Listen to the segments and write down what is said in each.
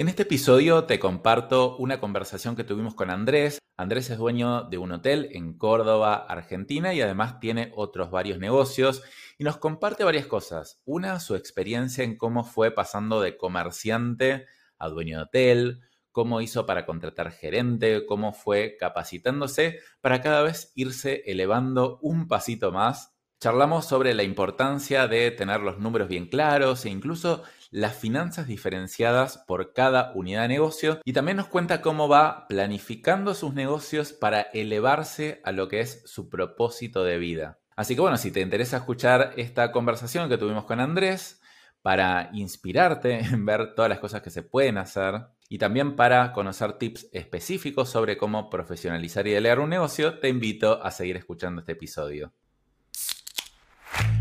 En este episodio te comparto una conversación que tuvimos con Andrés. Andrés es dueño de un hotel en Córdoba, Argentina, y además tiene otros varios negocios y nos comparte varias cosas. Una, su experiencia en cómo fue pasando de comerciante a dueño de hotel, cómo hizo para contratar gerente, cómo fue capacitándose para cada vez irse elevando un pasito más. Charlamos sobre la importancia de tener los números bien claros e incluso las finanzas diferenciadas por cada unidad de negocio y también nos cuenta cómo va planificando sus negocios para elevarse a lo que es su propósito de vida. Así que bueno, si te interesa escuchar esta conversación que tuvimos con Andrés, para inspirarte en ver todas las cosas que se pueden hacer y también para conocer tips específicos sobre cómo profesionalizar y delegar un negocio, te invito a seguir escuchando este episodio.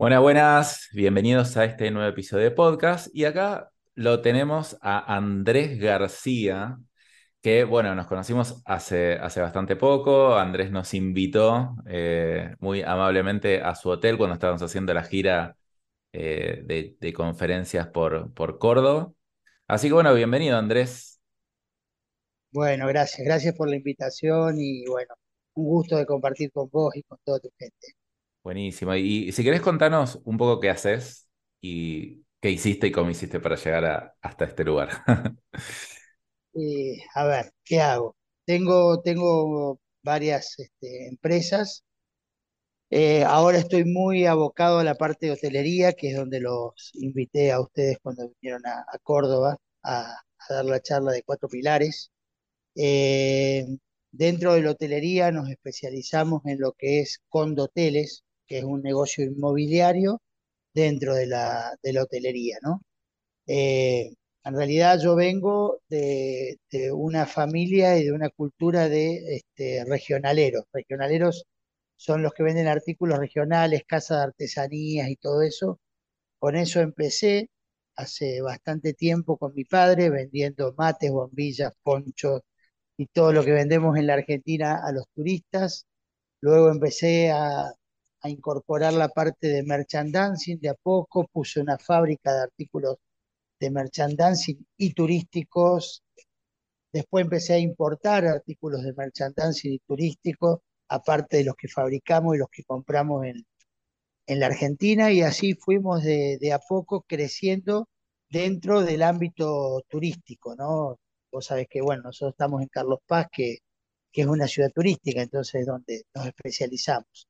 Buenas, buenas, bienvenidos a este nuevo episodio de podcast. Y acá lo tenemos a Andrés García, que bueno, nos conocimos hace, hace bastante poco. Andrés nos invitó eh, muy amablemente a su hotel cuando estábamos haciendo la gira eh, de, conferencias por, por Córdoba. Así que bueno, bienvenido Andrés. Bueno, gracias, gracias por la invitación y bueno, un gusto de compartir con vos y con toda tu gente. Buenísimo. Y, si querés contarnos un poco qué haces y qué hiciste y cómo hiciste para llegar hasta este lugar. Eh, a ver, ¿qué hago? Tengo, tengo varias este, empresas. Eh, ahora estoy muy abocado a la parte de hotelería, que es donde los invité a ustedes cuando vinieron a, Córdoba a, dar la charla de cuatro pilares. Eh, dentro de la hotelería nos especializamos en lo que es condoteles, que es un negocio inmobiliario dentro de la, hotelería, ¿no? Eh, en realidad yo vengo de, una familia y de una cultura de este, regionaleros. Regionaleros son los que venden artículos regionales, casas de artesanías y todo eso. Con eso empecé hace bastante tiempo con mi padre vendiendo mates, bombillas, ponchos y todo lo que vendemos en la Argentina a los turistas. Luego empecé a a incorporar la parte de merchandising de a poco, puse una fábrica de artículos de merchandising y turísticos. Después empecé a importar artículos de merchandising y turísticos, aparte de los que fabricamos y los que compramos en, en la Argentina, y así fuimos de, de, a poco creciendo dentro del ámbito turístico, ¿no? Vos sabés que, bueno, nosotros estamos en Carlos Paz, que, que es una ciudad turística, entonces donde nos especializamos.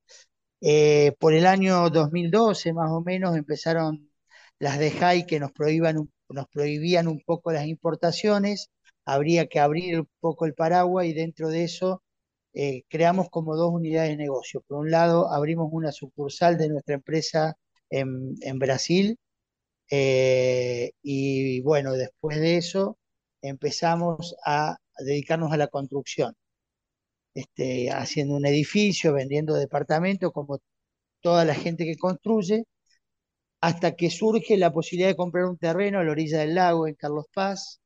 Eh, por el año 2012 más o menos empezaron las de JAI que nos, prohibían un poco las importaciones, habría que abrir un poco el paraguas y dentro de eso eh, creamos como dos unidades de negocio. Por un lado, abrimos una sucursal de nuestra empresa en, Brasil eh, y bueno, después de eso empezamos a dedicarnos a la construcción este, haciendo un edificio, vendiendo departamentos, como toda la gente que construye, hasta que surge la posibilidad de comprar un terreno a la orilla del lago en Carlos Paz,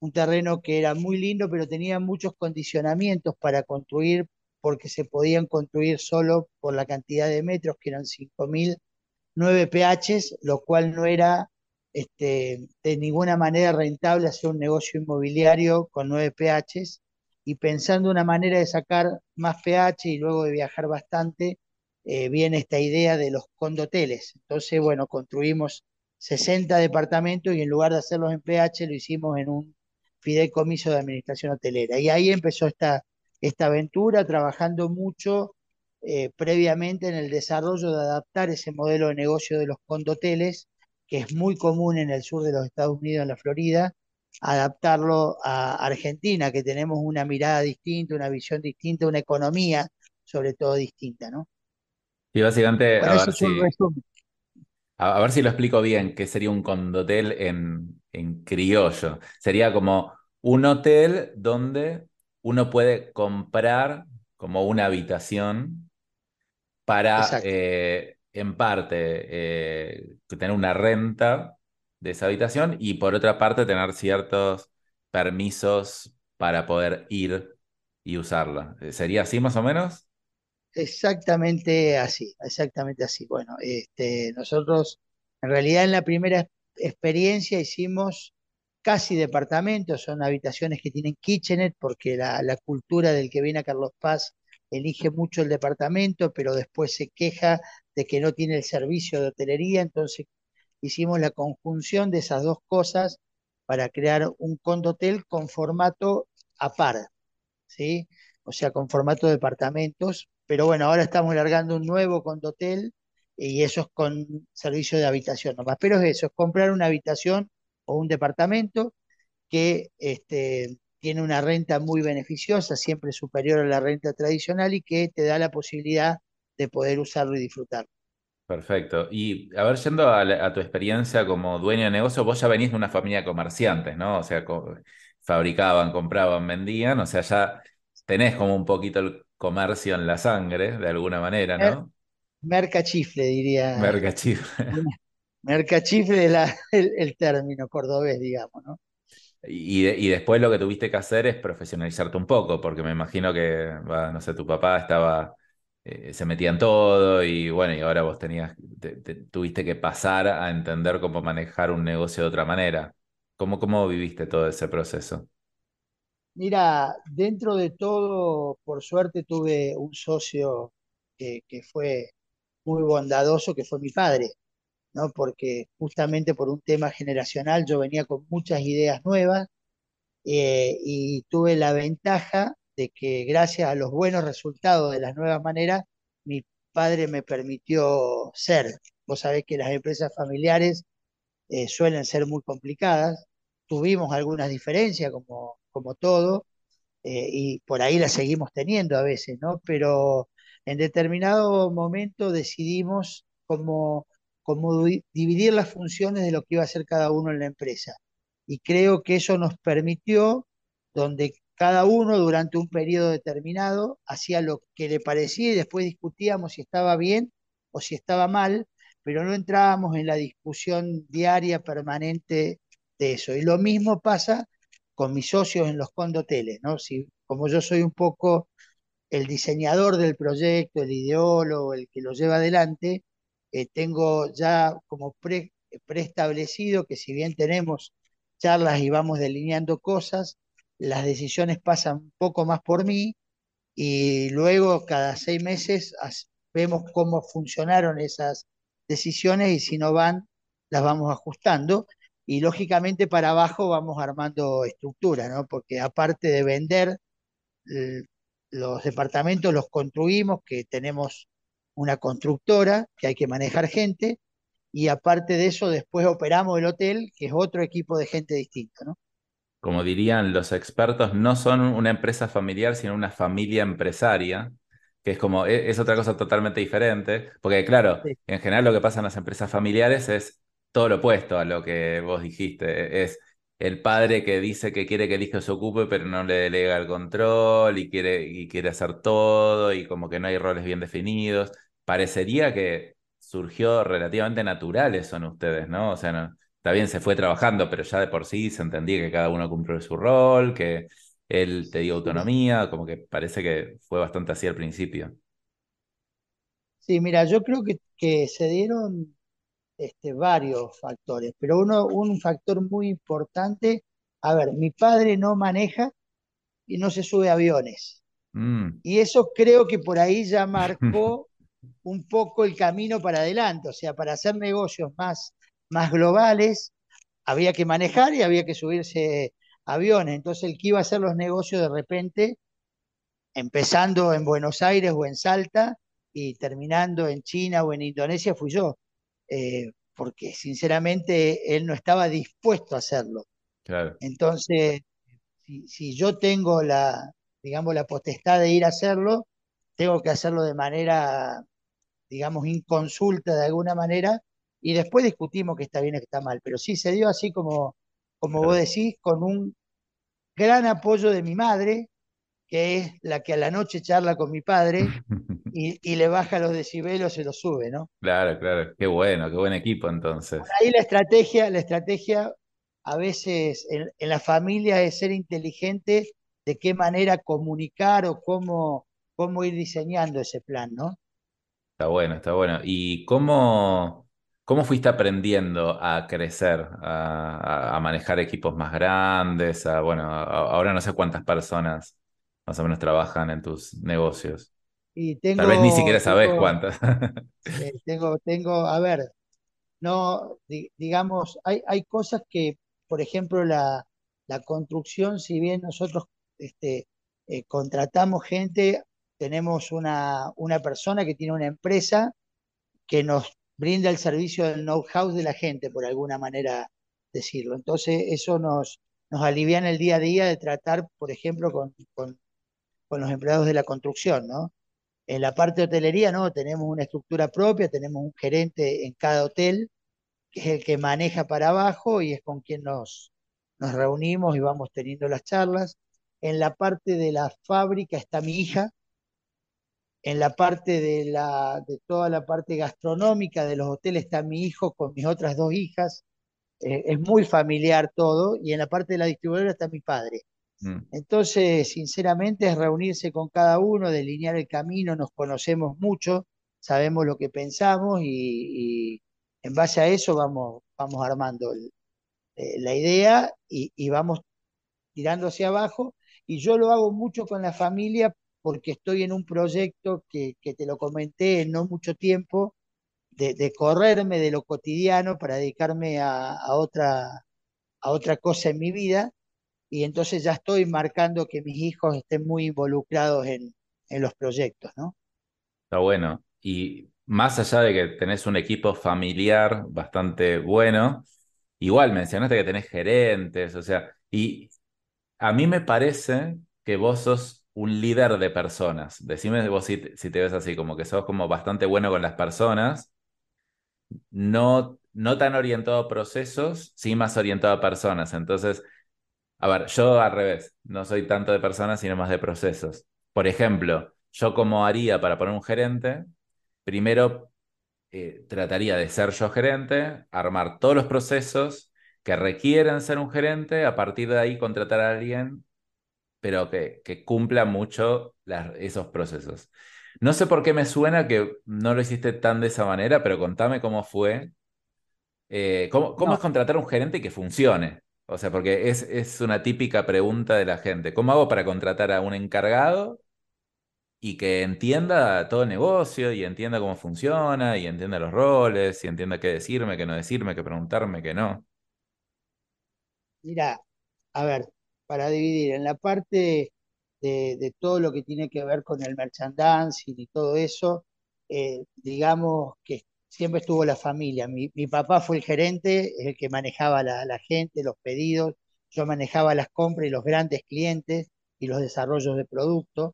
un terreno que era muy lindo, pero tenía muchos condicionamientos para construir, porque se podían construir solo por la cantidad de metros, que eran 5.009 PHs, lo cual no era este, de ninguna manera rentable hacer un negocio inmobiliario con 9 PHs y pensando una manera de sacar más pH y luego de viajar bastante, eh, viene esta idea de los condoteles. Entonces, bueno, construimos 60 departamentos y en lugar de hacerlos en pH, lo hicimos en un fideicomiso de administración hotelera. Y ahí empezó esta, esta aventura, trabajando mucho eh, previamente en el desarrollo de adaptar ese modelo de negocio de los condoteles, que es muy común en el sur de los Estados Unidos, en la Florida, adaptarlo a Argentina, que tenemos una mirada distinta, una visión distinta, una economía sobre todo distinta, ¿no? Y básicamente, a ver, si, a, ver si lo explico bien, ¿qué sería un condotel en, en criollo. Sería como un hotel donde uno puede comprar como una habitación para, eh, en parte, eh, tener una renta de esa habitación y por otra parte tener ciertos permisos para poder ir y usarla. ¿Sería así más o menos? Exactamente así, exactamente así. Bueno, este, nosotros en realidad en la primera experiencia hicimos casi departamentos, son habitaciones que tienen kitchenet, porque la, la cultura del que viene a Carlos Paz elige mucho el departamento, pero después se queja de que no tiene el servicio de hotelería, entonces hicimos la conjunción de esas dos cosas para crear un condotel con formato a par, ¿sí? O sea, con formato de departamentos, pero bueno, ahora estamos largando un nuevo condotel y eso es con servicio de habitación nomás. Pero es eso, es comprar una habitación o un departamento que este, tiene una renta muy beneficiosa, siempre superior a la renta tradicional y que te da la posibilidad de poder usarlo y disfrutarlo. Perfecto. Y a ver, yendo a, la- a tu experiencia como dueño de negocio, vos ya venís de una familia de comerciantes, ¿no? O sea, co- fabricaban, compraban, vendían, o sea, ya tenés como un poquito el comercio en la sangre, de alguna manera, ¿no? Mercachifle, diría. Mercachifle. Mercachifle es la- el, el término cordobés, digamos, ¿no? Y, de- y después lo que tuviste que hacer es profesionalizarte un poco, porque me imagino que, no sé, tu papá estaba, eh, se metía en todo y bueno, y ahora vos tenías, te- te- tuviste que pasar a entender cómo manejar un negocio de otra manera. ¿Cómo, cómo viviste todo ese proceso? Mira, dentro de todo, por suerte tuve un socio que, que fue muy bondadoso, que fue mi padre, ¿no? Porque justamente por un tema generacional yo venía con muchas ideas nuevas eh, y tuve la ventaja de que gracias a los buenos resultados de las nuevas maneras, mi padre me permitió ser. Vos sabés que las empresas familiares eh, suelen ser muy complicadas. Tuvimos algunas diferencias, como, como todo, eh, y por ahí las seguimos teniendo a veces, ¿no? Pero en determinado momento decidimos cómo di- dividir las funciones de lo que iba a hacer cada uno en la empresa. Y creo que eso nos permitió, donde cada uno durante un periodo determinado hacía lo que le parecía y después discutíamos si estaba bien o si estaba mal, pero no entrábamos en la discusión diaria permanente de eso. Y lo mismo pasa con mis socios en los condoteles, ¿no? Si, como yo soy un poco el diseñador del proyecto, el ideólogo, el que lo lleva adelante, eh, tengo ya como pre, preestablecido que si bien tenemos charlas y vamos delineando cosas, las decisiones pasan un poco más por mí y luego cada seis meses vemos cómo funcionaron esas decisiones y si no van, las vamos ajustando. Y lógicamente para abajo vamos armando estructura, ¿no? Porque aparte de vender los departamentos, los construimos, que tenemos una constructora, que hay que manejar gente, y aparte de eso después operamos el hotel, que es otro equipo de gente distinto, ¿no? Como dirían los expertos, no son una empresa familiar, sino una familia empresaria, que es como, e- es, otra cosa totalmente diferente, porque claro, Sí, en general lo que pasa en las empresas familiares es todo lo opuesto a lo que vos dijiste, es el padre que dice que quiere que el hijo se ocupe, pero no le delega el control y quiere, y quiere hacer todo y como que no hay roles bien definidos. Parecería que surgió relativamente natural eso en ustedes, ¿no? O sea, no, Está bien, se fue trabajando, pero ya de por sí se entendía que cada uno cumplió su rol, que él te dio autonomía, como que parece que fue bastante así al principio. Sí, mira, yo creo que, que se dieron este, varios factores, pero uno, un factor muy importante, a ver, mi padre no maneja y no se sube a aviones. Mm. Y eso creo que por ahí ya marcó un poco el camino para adelante, o sea, para hacer negocios más, más globales, había que manejar y había que subirse aviones. Entonces el que iba a hacer los negocios de repente, empezando en Buenos Aires o en Salta y terminando en China o en Indonesia, fui yo. Eh, porque sinceramente él no estaba dispuesto a hacerlo. Claro. Entonces, si, si yo tengo la, digamos, la potestad de ir a hacerlo, tengo que hacerlo de manera, digamos, inconsulta de alguna manera, y después discutimos que está bien o que está mal. Pero sí, se dio así como, como vos decís, con un gran apoyo de mi madre, que es la que a la noche charla con mi padre y, le baja los decibelos y los sube, ¿no? Claro, claro, qué bueno, qué buen equipo entonces. ahí la estrategia, la estrategia a veces en, la familia es ser inteligente de qué manera comunicar o cómo, cómo ir diseñando ese plan, ¿no? Está bueno, está bueno. ¿Y cómo, cómo fuiste aprendiendo a crecer, a, manejar equipos más grandes? A, bueno, ahora no sé cuántas personas más o menos trabajan en tus negocios. Y tengo, Tal vez ni siquiera sabes cuántas. Eh, tengo, tengo, a ver, no, digamos, hay, hay cosas que, por ejemplo, la, la construcción, si bien nosotros este, eh, contratamos gente, tenemos una, una persona que tiene una empresa que nos brinda el servicio del know-how de la gente, por alguna manera decirlo. Entonces, eso nos, nos alivia en el día a día de tratar, por ejemplo, con, con, con los empleados de la construcción, ¿no? En la parte de hotelería, no, tenemos una estructura propia, tenemos un gerente en cada hotel, que es el que maneja para abajo y es con quien nos, nos reunimos y vamos teniendo las charlas. En la parte de la fábrica está mi hija, en la parte de, la, de toda la parte gastronómica de los hoteles está mi hijo con mis otras dos hijas. Eh, es muy familiar todo. Y en la parte de la distribuidora está mi padre. Mm. Entonces, sinceramente, es reunirse con cada uno, delinear el camino, nos conocemos mucho, sabemos lo que pensamos y, en base a eso vamos, vamos armando eh, la idea y, y vamos tirando hacia abajo. Y yo lo hago mucho con la familia porque estoy en un proyecto que, te lo comenté en no mucho tiempo, de, correrme de lo cotidiano para dedicarme a, otra, a otra cosa en mi vida. Y entonces ya estoy marcando que mis hijos estén muy involucrados en, en los proyectos, ¿no? Está bueno. Y más allá de que tenés un equipo familiar bastante bueno, igual mencionaste que tenés gerentes, o sea, y a mí me parece que vos sos un líder de personas. Decime vos si, te ves así, como que sos como bastante bueno con las personas, no, no tan orientado a procesos, sí más orientado a personas. Entonces, a ver, yo al revés, no soy tanto de personas, sino más de procesos. Por ejemplo, yo como haría para poner un gerente, primero eh, trataría de ser yo gerente, armar todos los procesos que requieren ser un gerente, a partir de ahí contratar a alguien pero que, que cumpla mucho esos procesos. No sé por qué me suena que no lo hiciste tan de esa manera, pero contame cómo fue. Eh, ¿Cómo, cómo es contratar un gerente y que funcione? O sea, porque es, es, una típica pregunta de la gente. ¿Cómo hago para contratar a un encargado y que entienda todo el negocio y entienda cómo funciona y entienda los roles y entienda qué decirme, qué no decirme, qué preguntarme, qué no? Mira, a ver, para dividir en la parte de, todo lo que tiene que ver con el merchandising y todo eso, eh, digamos que siempre estuvo la familia. Mi, papá fue el gerente, el que manejaba la, gente, los pedidos, yo manejaba las compras y los grandes clientes y los desarrollos de productos.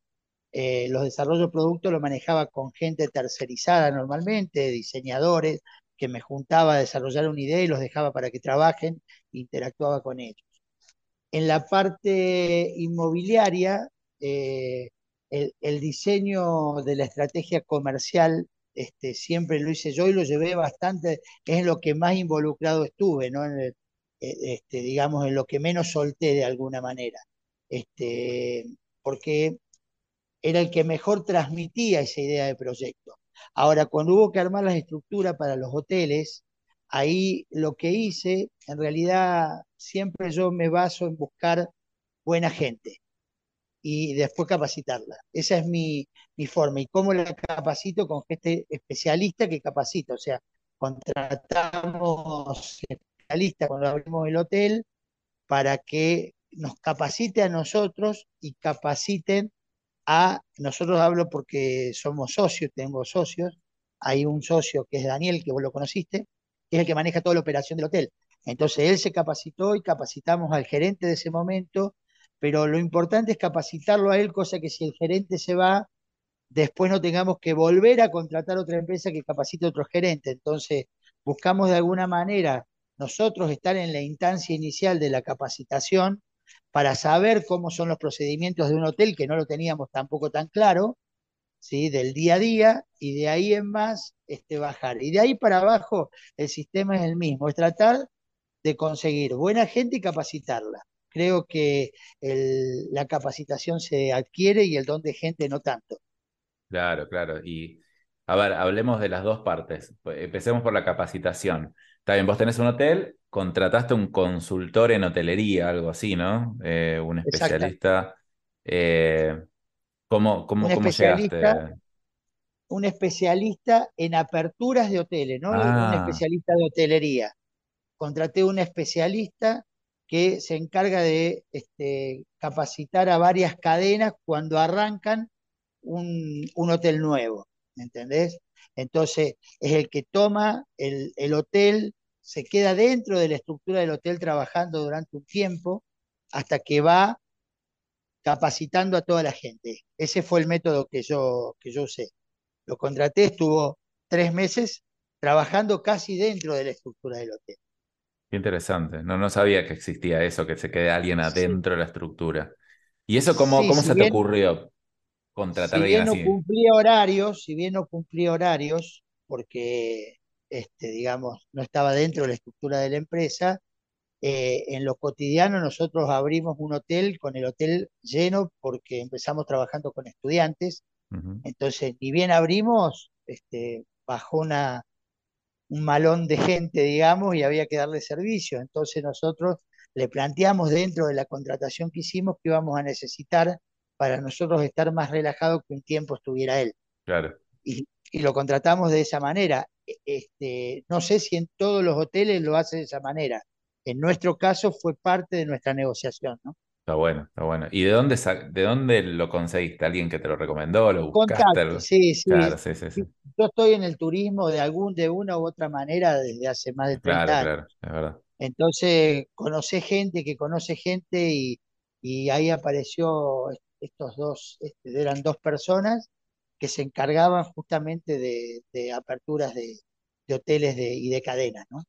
Eh, los desarrollos de productos los manejaba con gente tercerizada normalmente, diseñadores, que me juntaba a desarrollar una idea y los dejaba para que trabajen, interactuaba con ellos. En la parte inmobiliaria, eh, el, diseño de la estrategia comercial este, siempre lo hice yo y lo llevé bastante, es en lo que más involucrado estuve, eh, este, digamos, en lo que menos solté de alguna manera. Este, porque era el que mejor transmitía esa idea de proyecto. Ahora, cuando hubo que armar las estructuras para los hoteles, ahí lo que hice, en realidad siempre yo me baso en buscar buena gente y después capacitarla. Esa es mi, forma. ¿Y cómo la capacito? Con gente especialista que capacita. O sea, contratamos especialistas cuando abrimos el hotel para que nos capacite a nosotros y capaciten a, nosotros hablo porque somos socios, tengo socios, hay un socio que es Daniel, que vos lo conociste, que es el que maneja toda la operación del hotel. Entonces él se capacitó y capacitamos al gerente de ese momento, pero lo importante es capacitarlo a él, cosa que si el gerente se va, después no tengamos que volver a contratar otra empresa que capacite a otro gerente. Entonces buscamos de alguna manera nosotros estar en la instancia inicial de la capacitación para saber cómo son los procedimientos de un hotel, que no lo teníamos tampoco tan claro, ¿sí? del día a día, y de ahí en más este, bajar. Y de ahí para abajo el sistema es el mismo, es tratar de conseguir buena gente y capacitarla. Creo que la capacitación se adquiere y el don de gente no tanto. Claro, claro. Y a ver, hablemos de las dos partes. Empecemos por la capacitación. Está bien, vos tenés un hotel, contrataste un consultor en hotelería, algo así, ¿no? Eh, un especialista. Eh, ¿cómo, cómo, cómo llegaste? Un especialista en aperturas de hoteles, ¿no? Un Ah, especialista de hotelería. Contraté un especialista que se encarga de este, capacitar a varias cadenas cuando arrancan un, un hotel nuevo, ¿me entendés? Entonces, es el que toma el, el hotel, se queda dentro de la estructura del hotel trabajando durante un tiempo hasta que va capacitando a toda la gente. Ese fue el método que yo, que yo usé. Lo contraté, estuvo tres meses trabajando casi dentro de la estructura del hotel. qué interesante. No, no sabía que existía eso, que se quede alguien Sí, adentro de la estructura. ¿Y eso cómo, sí, cómo si se te ocurrió contratar si bien no cumplía horarios, si bien no cumplía horarios, porque este, digamos, no estaba dentro de la estructura de la empresa, eh, en lo cotidiano nosotros abrimos un hotel con el hotel lleno porque empezamos trabajando con estudiantes, entonces ni bien abrimos, este, bajó una, un malón de gente, digamos, y había que darle servicio, entonces nosotros le planteamos dentro de la contratación que hicimos que íbamos a necesitar para nosotros estar más relajados que un tiempo estuviera él claro. y, y lo contratamos de esa manera. E- Este, no sé si en todos los hoteles lo hace de esa manera. En nuestro caso fue parte de nuestra negociación, ¿no? Está bueno, está bueno. ¿Y de dónde, de dónde lo conseguiste? ¿Alguien que te lo recomendó? ¿Lo buscaste? Contacto, algo? sí, Claro, sí. sí, sí, sí. Sí, Yo estoy en el turismo de algún, de una u otra manera desde hace más de Claro, 30 años. claro, es verdad. Entonces, conocí gente que conoce gente y, y ahí apareció est- estos dos, este, eran dos personas que se encargaban justamente de, de aperturas de, de hoteles de, y de cadenas, ¿no?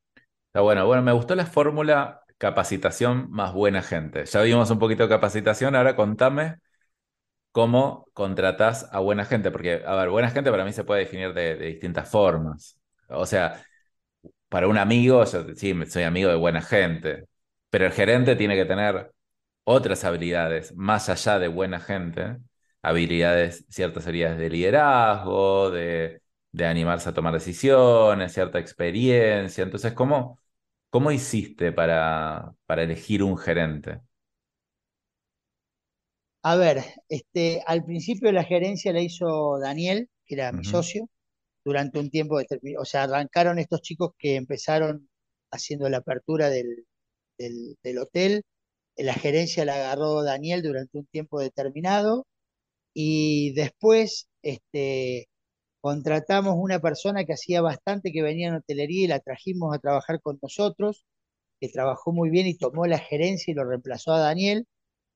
Está bueno. Bueno, me gustó la fórmula capacitación más buena gente. Ya vimos un poquito de capacitación, ahora contame cómo contratás a buena gente, porque, a ver, buena gente para mí se puede definir de, distintas formas. O sea, para un amigo, yo sí, soy amigo de buena gente, pero el gerente tiene que tener otras habilidades más allá de buena gente, habilidades, ciertas habilidades de liderazgo, de, de animarse a tomar decisiones, cierta experiencia. Entonces, ¿cómo, cómo hiciste para, para elegir un gerente? A ver, este, al principio la gerencia la hizo Daniel, que era mi socio, durante un tiempo determinado. O sea, arrancaron estos chicos que empezaron haciendo la apertura del, del, del hotel. La gerencia la agarró Daniel durante un tiempo determinado y después este, contratamos una persona que hacía bastante que venía en hotelería y la trajimos a trabajar con nosotros que trabajó muy bien y tomó la gerencia y lo reemplazó a Daniel,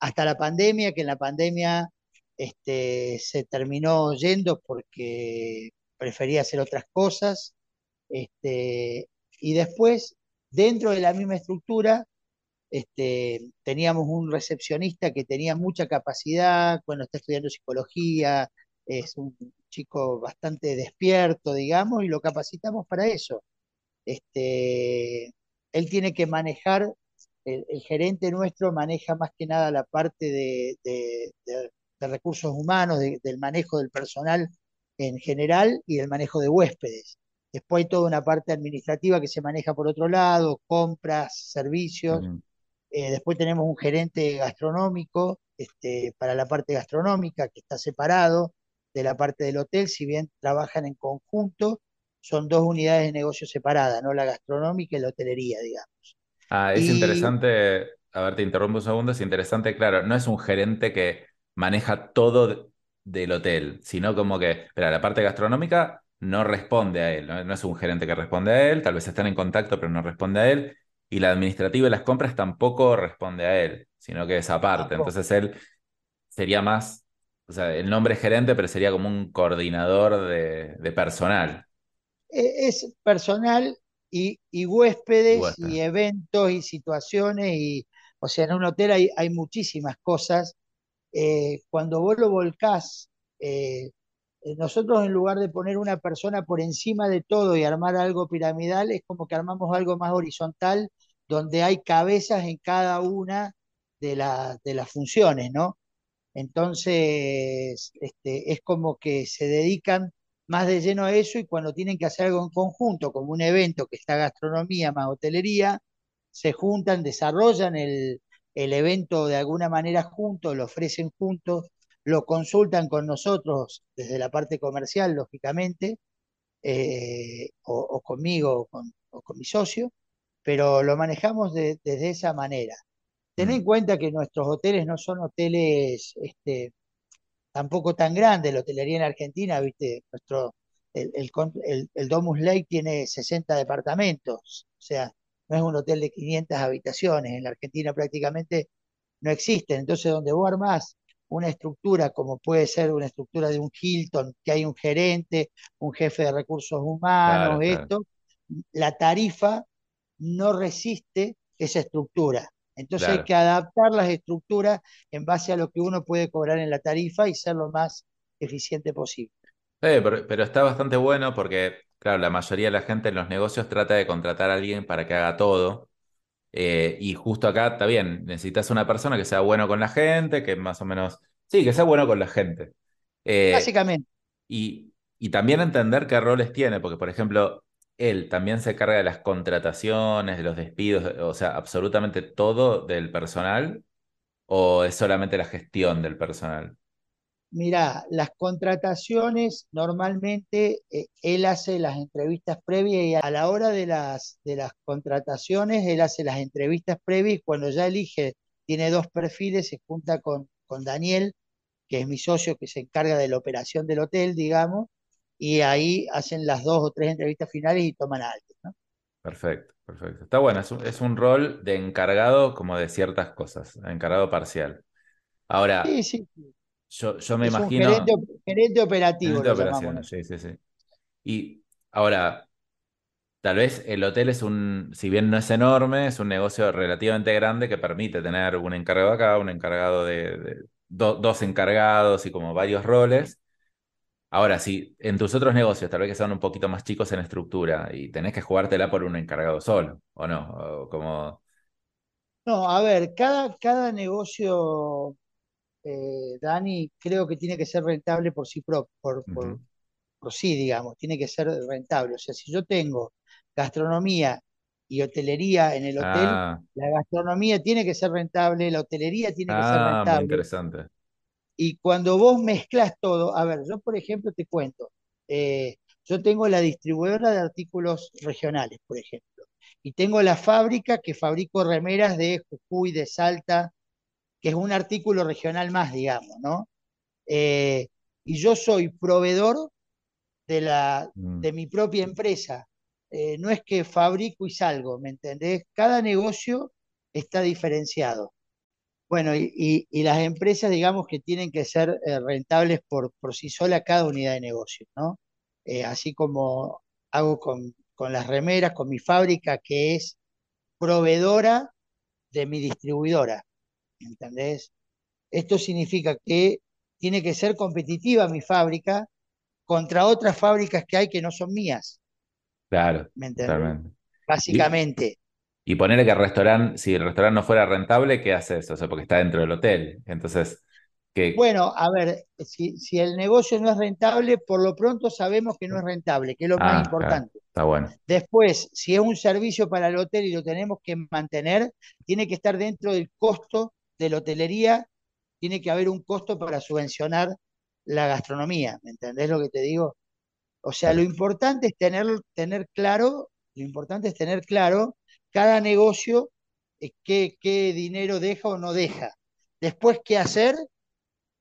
hasta la pandemia, que en la pandemia este, se terminó yendo porque prefería hacer otras cosas. Este, y después, dentro de la misma estructura, este, teníamos un recepcionista que tenía mucha capacidad, bueno, está estudiando psicología, es un chico bastante despierto, digamos, y lo capacitamos para eso este, él tiene que manejar, el, el gerente nuestro maneja más que nada la parte de, de- de- de recursos humanos, de- del manejo del personal en general y el manejo de huéspedes. Después hay toda una parte administrativa que se maneja por otro lado, compras, servicios. Eh, después tenemos un gerente gastronómico este, para la parte gastronómica que está separado de la parte del hotel, si bien trabajan en conjunto, son dos unidades de negocio separadas, ¿no? La gastronómica y la hotelería, digamos. Ah, es Y interesante, a ver, te interrumpo un segundo, es interesante, claro, no es un gerente que maneja todo de- del hotel, sino como que, pero la parte gastronómica no responde a él, ¿no? No es un gerente que responde a él, tal vez están en contacto, pero no responde a él, y la administrativa y las compras tampoco responde a él, sino que es aparte, entonces él sería más, o sea, el nombre es gerente, pero sería como un coordinador de, de personal. E- Es personal y, huéspedes y eventos y situaciones. Y, o sea, en un hotel hay, hay muchísimas cosas. Eh, cuando vos lo volcás, eh, eh, nosotros en lugar de poner una persona por encima de todo y armar algo piramidal, es como que armamos algo más horizontal, donde hay cabezas en cada una de, de las funciones, ¿no? Entonces, este, es como que se dedican más de lleno a eso y cuando tienen que hacer algo en conjunto, como un evento que está gastronomía más hotelería, se juntan, desarrollan el, evento de alguna manera juntos, lo ofrecen juntos, lo consultan con nosotros desde la parte comercial, lógicamente, eh, o, conmigo o con, mi socio, pero lo manejamos desde esa manera. Ten en mm. cuenta que nuestros hoteles no son hoteles este, tampoco tan grandes, la hotelería en Argentina, viste, nuestro, el, el, Domus Lake tiene 60 departamentos, o sea, no es un hotel de 500 habitaciones, en la Argentina prácticamente no existen, entonces donde vos armás una estructura como puede ser una estructura de un Hilton, que hay un gerente, un jefe de recursos humanos, esto, la tarifa no resiste esa estructura. Entonces hay que adaptar las estructuras en base a lo que uno puede cobrar en la tarifa y ser lo más eficiente posible. pero, está bastante bueno porque, claro, la mayoría de la gente en los negocios trata de contratar a alguien para que haga todo. Eh, y justo acá está bien, necesitas una persona que sea bueno con la gente, que más o menos, sí, que sea bueno con la gente. Eh, Básicamente. Y, y también entender qué roles tiene, porque por ejemplo, él también se carga de las contrataciones, de los despidos, o sea, absolutamente todo del personal, o es solamente la gestión del personal? Mira, las contrataciones normalmente eh, él hace las entrevistas previas y a la hora de las, contrataciones él hace las entrevistas previas y cuando ya elige, tiene dos perfiles, se junta con, con Daniel, que es mi socio que se encarga de la operación del hotel, digamos, y ahí hacen las dos o tres entrevistas finales y toman a alguien. ¿no? Perfecto, perfecto. Está bueno, es un, rol de encargado como de ciertas cosas, encargado parcial. Ahora, sí, sí. Yo, yo me imagino... gerente, operativo. Gerente sí, sí, sí. Y ahora, tal vez el hotel es un, si bien no es enorme, es un negocio relativamente grande que permite tener un encargado acá, un encargado de, dos encargados y como varios roles. Ahora, si en tus otros negocios tal vez que son un poquito más chicos en estructura y tenés que jugártela por un encargado solo, ¿o no? como... No, a ver, cada, cada negocio, eh, Dani, creo que tiene que ser rentable por sí propio, por, por, sí, digamos, tiene que ser rentable. O sea, si yo tengo gastronomía y hotelería en el hotel, ah. la gastronomía tiene que ser rentable, la hotelería tiene que ser ah, rentable. Muy interesante. Y cuando vos mezclas todo, a ver, yo por ejemplo te cuento, eh, yo tengo la distribuidora de artículos regionales, por ejemplo, y tengo la fábrica que fabrico remeras de Jujuy, de Salta, que es un artículo regional más, digamos, ¿no? Eh, y yo soy proveedor de, la, mm. de mi propia empresa. Eh, no es que fabrico y salgo, ¿me entendés? Cada negocio está diferenciado. Bueno, y, las empresas, digamos que tienen que ser eh, rentables por, por sí sola cada unidad de negocio, ¿no? Eh, así como hago con, las remeras, con mi fábrica, que es proveedora de mi distribuidora, ¿entendés? Esto significa que tiene que ser competitiva mi fábrica contra otras fábricas que hay que no son mías. Claro, ¿me entendés? Básicamente. Y ponerle que el restaurante, si el restaurante no fuera rentable, ¿qué haces? O sea, porque está dentro del hotel. Entonces, ¿qué? Bueno, a ver, si, si, el negocio no es rentable, por lo pronto sabemos que no es rentable, que es lo más ah, importante. está bueno. Después, si es un servicio para el hotel y lo tenemos que mantener, tiene que estar dentro del costo de la hotelería, tiene que haber un costo para subvencionar la gastronomía. ¿Me entendés lo que te digo? O sea, lo importante es tener, tener claro, lo importante es tener claro cada negocio eh, qué, qué dinero deja o no deja. Después, ¿qué hacer?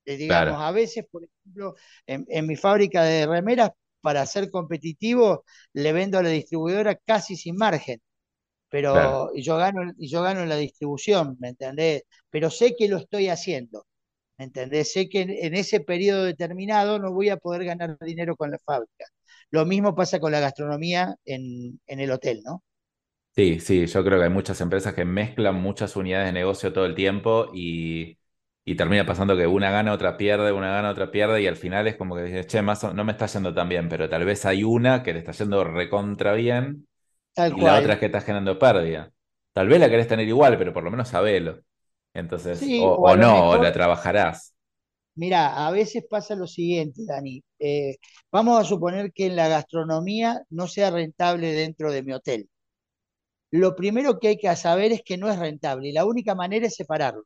Eh, digamos, a veces, por ejemplo, en, mi fábrica de remeras, para ser competitivo, le vendo a la distribuidora casi sin margen. Pero yo gano, y yo gano en la distribución, ¿me entendés? Pero sé que lo estoy haciendo. ¿Me entendés? Sé que en, en ese periodo determinado no voy a poder ganar dinero con la fábrica. Lo mismo pasa con la gastronomía en, en el hotel, ¿no? Sí, sí, yo creo que hay muchas empresas que mezclan muchas unidades de negocio todo el tiempo y, y termina pasando que una gana, otra pierde, una gana, otra pierde y al final es como que dices, che, más o- no me está yendo tan bien, pero tal vez hay una que le está yendo recontra bien Tal y la otra es que está generando pérdida. Tal vez la querés tener igual, pero por lo menos sabelo. Entonces, Sí, o, o a o lo no, o la mejor, trabajarás. mira, a veces pasa lo siguiente, Dani. Eh, vamos a suponer que en la gastronomía no sea rentable dentro de mi hotel. Lo primero que hay que saber es que no es rentable y la única manera es separarlo.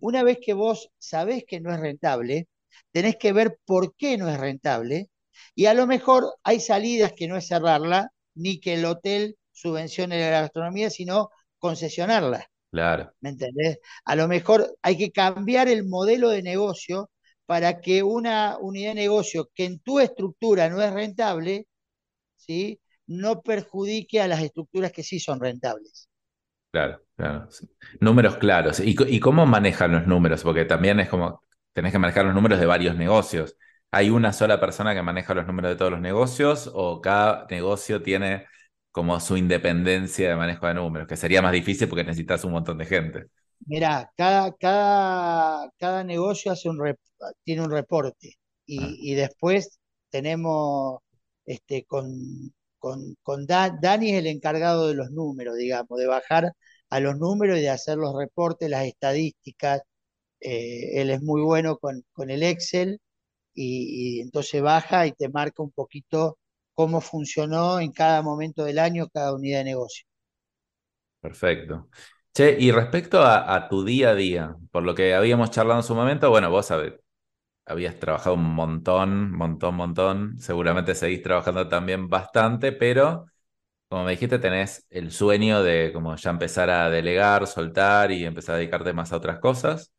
Una vez que vos sabés que no es rentable, tenés que ver por qué no es rentable y a lo mejor hay salidas que no es cerrarla, ni que el hotel subvencione la gastronomía, sino concesionarla, claro, ¿me entendés? A lo mejor hay que cambiar el modelo de negocio para que una unidad de negocio que en tu estructura no es rentable, ¿sí? No perjudique a las estructuras que sí son rentables. claro, claro. Números claros. ¿Y, cómo manejan los números? Porque también es como, tenés que manejar los números de varios negocios. ¿Hay una sola persona que maneja los números de todos los negocios o cada negocio tiene como su independencia de manejo de números? Que sería más difícil porque necesitas un montón de gente. Mirá, cada, cada, cada negocio hace un rep- tiene un reporte Ah, y, y después tenemos este, con, con, con Da- Dani es el encargado de los números, digamos, de bajar a los números y de hacer los reportes, las estadísticas. Eh, él es muy bueno con, con el Excel y, y entonces baja y te marca un poquito cómo funcionó en cada momento del año cada unidad de negocio. perfecto. Che, y respecto a, a tu día a día, por lo que habíamos charlado en su momento, bueno, vos sabés, habías trabajado un montón, montón, montón. Seguramente seguís trabajando también bastante, pero como me dijiste, tenés el sueño de como ya empezar a delegar, soltar y empezar a dedicarte más a otras cosas.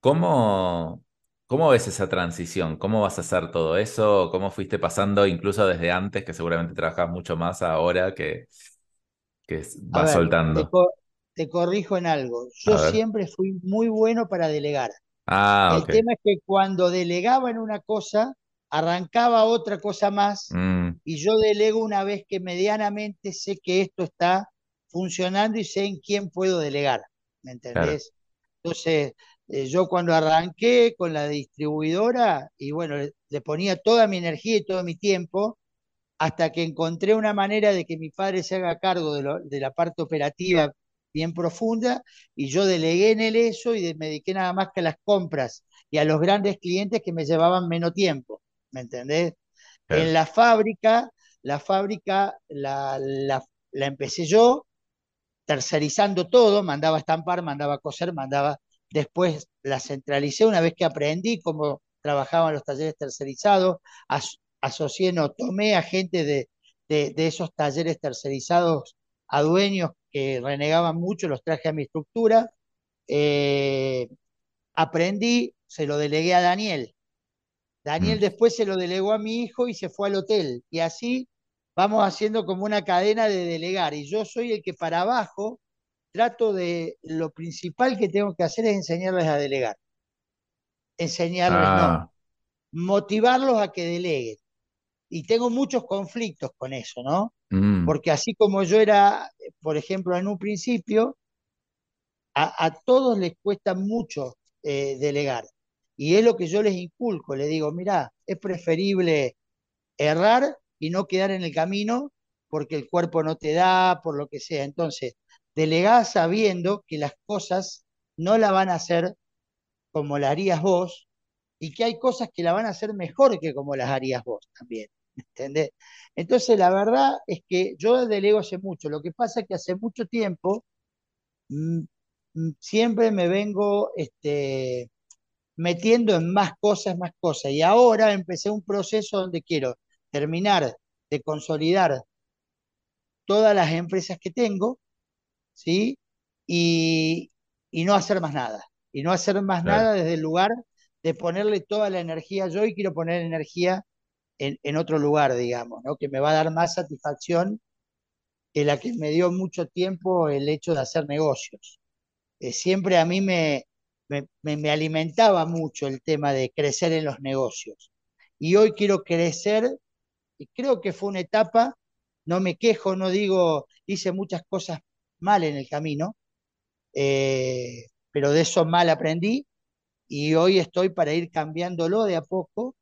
¿Cómo, cómo ves esa transición? ¿Cómo vas a hacer todo eso? ¿Cómo fuiste pasando incluso desde antes, que seguramente trabajas mucho más ahora que, que A vas te, soltando? te corrijo en algo. Yo siempre fui muy bueno para delegar. Ah, El tema es que cuando delegaba en una cosa, arrancaba otra cosa más Mm, y yo delego una vez que medianamente sé que esto está funcionando y sé en quién puedo delegar. ¿Me claro, entendés? Entonces, eh, yo cuando arranqué con la distribuidora, y bueno, le, le ponía toda mi energía y todo mi tiempo, hasta que encontré una manera de que mi padre se haga cargo de, lo- de la parte operativa bien profunda y yo delegué en él eso y me dediqué nada más que a las compras y a los grandes clientes que me llevaban menos tiempo, ¿me entendés? En la fábrica, la fábrica la, la, la empecé yo tercerizando todo, mandaba a estampar, mandaba a coser, mandaba, después la centralicé una vez que aprendí cómo trabajaban los talleres tercerizados, as, asocié, no, tomé a gente de, de, de, esos talleres tercerizados, a dueños que renegaban mucho, los traje a mi estructura, eh, aprendí, se lo delegué a Daniel. Daniel mm, después se lo delegó a mi hijo y se fue al hotel. Y así vamos haciendo como una cadena de delegar. Y yo soy el que para abajo trato de, lo principal que tengo que hacer es enseñarles a delegar. Enseñarles no, ah, motivarlos a que deleguen. Y tengo muchos conflictos con eso, ¿no? Mm, Porque así como yo era, por ejemplo, en un principio, a, todos les cuesta mucho eh, delegar. Y es lo que yo les inculco, les digo, mira, es preferible errar y no quedar en el camino porque el cuerpo no te da, por lo que sea. Entonces, delegá sabiendo que las cosas no la van a hacer como las harías vos y que hay cosas que la van a hacer mejor que como las harías vos también. ¿Entendés? Entonces, la verdad es que yo delego hace mucho. Lo que pasa es que hace mucho tiempo mmm, siempre me vengo este, metiendo en más cosas, más cosas. Y ahora empecé un proceso donde quiero terminar de consolidar todas las empresas que tengo, ¿sí? Y, y no hacer más nada. Y no hacer más claro, nada desde el lugar de ponerle toda la energía yo y quiero poner energía en, otro lugar, digamos, ¿no? Que me va a dar más satisfacción que la que me dio mucho tiempo el hecho de hacer negocios. Eh, siempre a mí me, me, alimentaba mucho el tema de crecer en los negocios. Y hoy quiero crecer, y creo que fue una etapa, no me quejo, no digo, hice muchas cosas mal en el camino, eh, pero de eso mal aprendí y hoy estoy para ir cambiándolo de a poco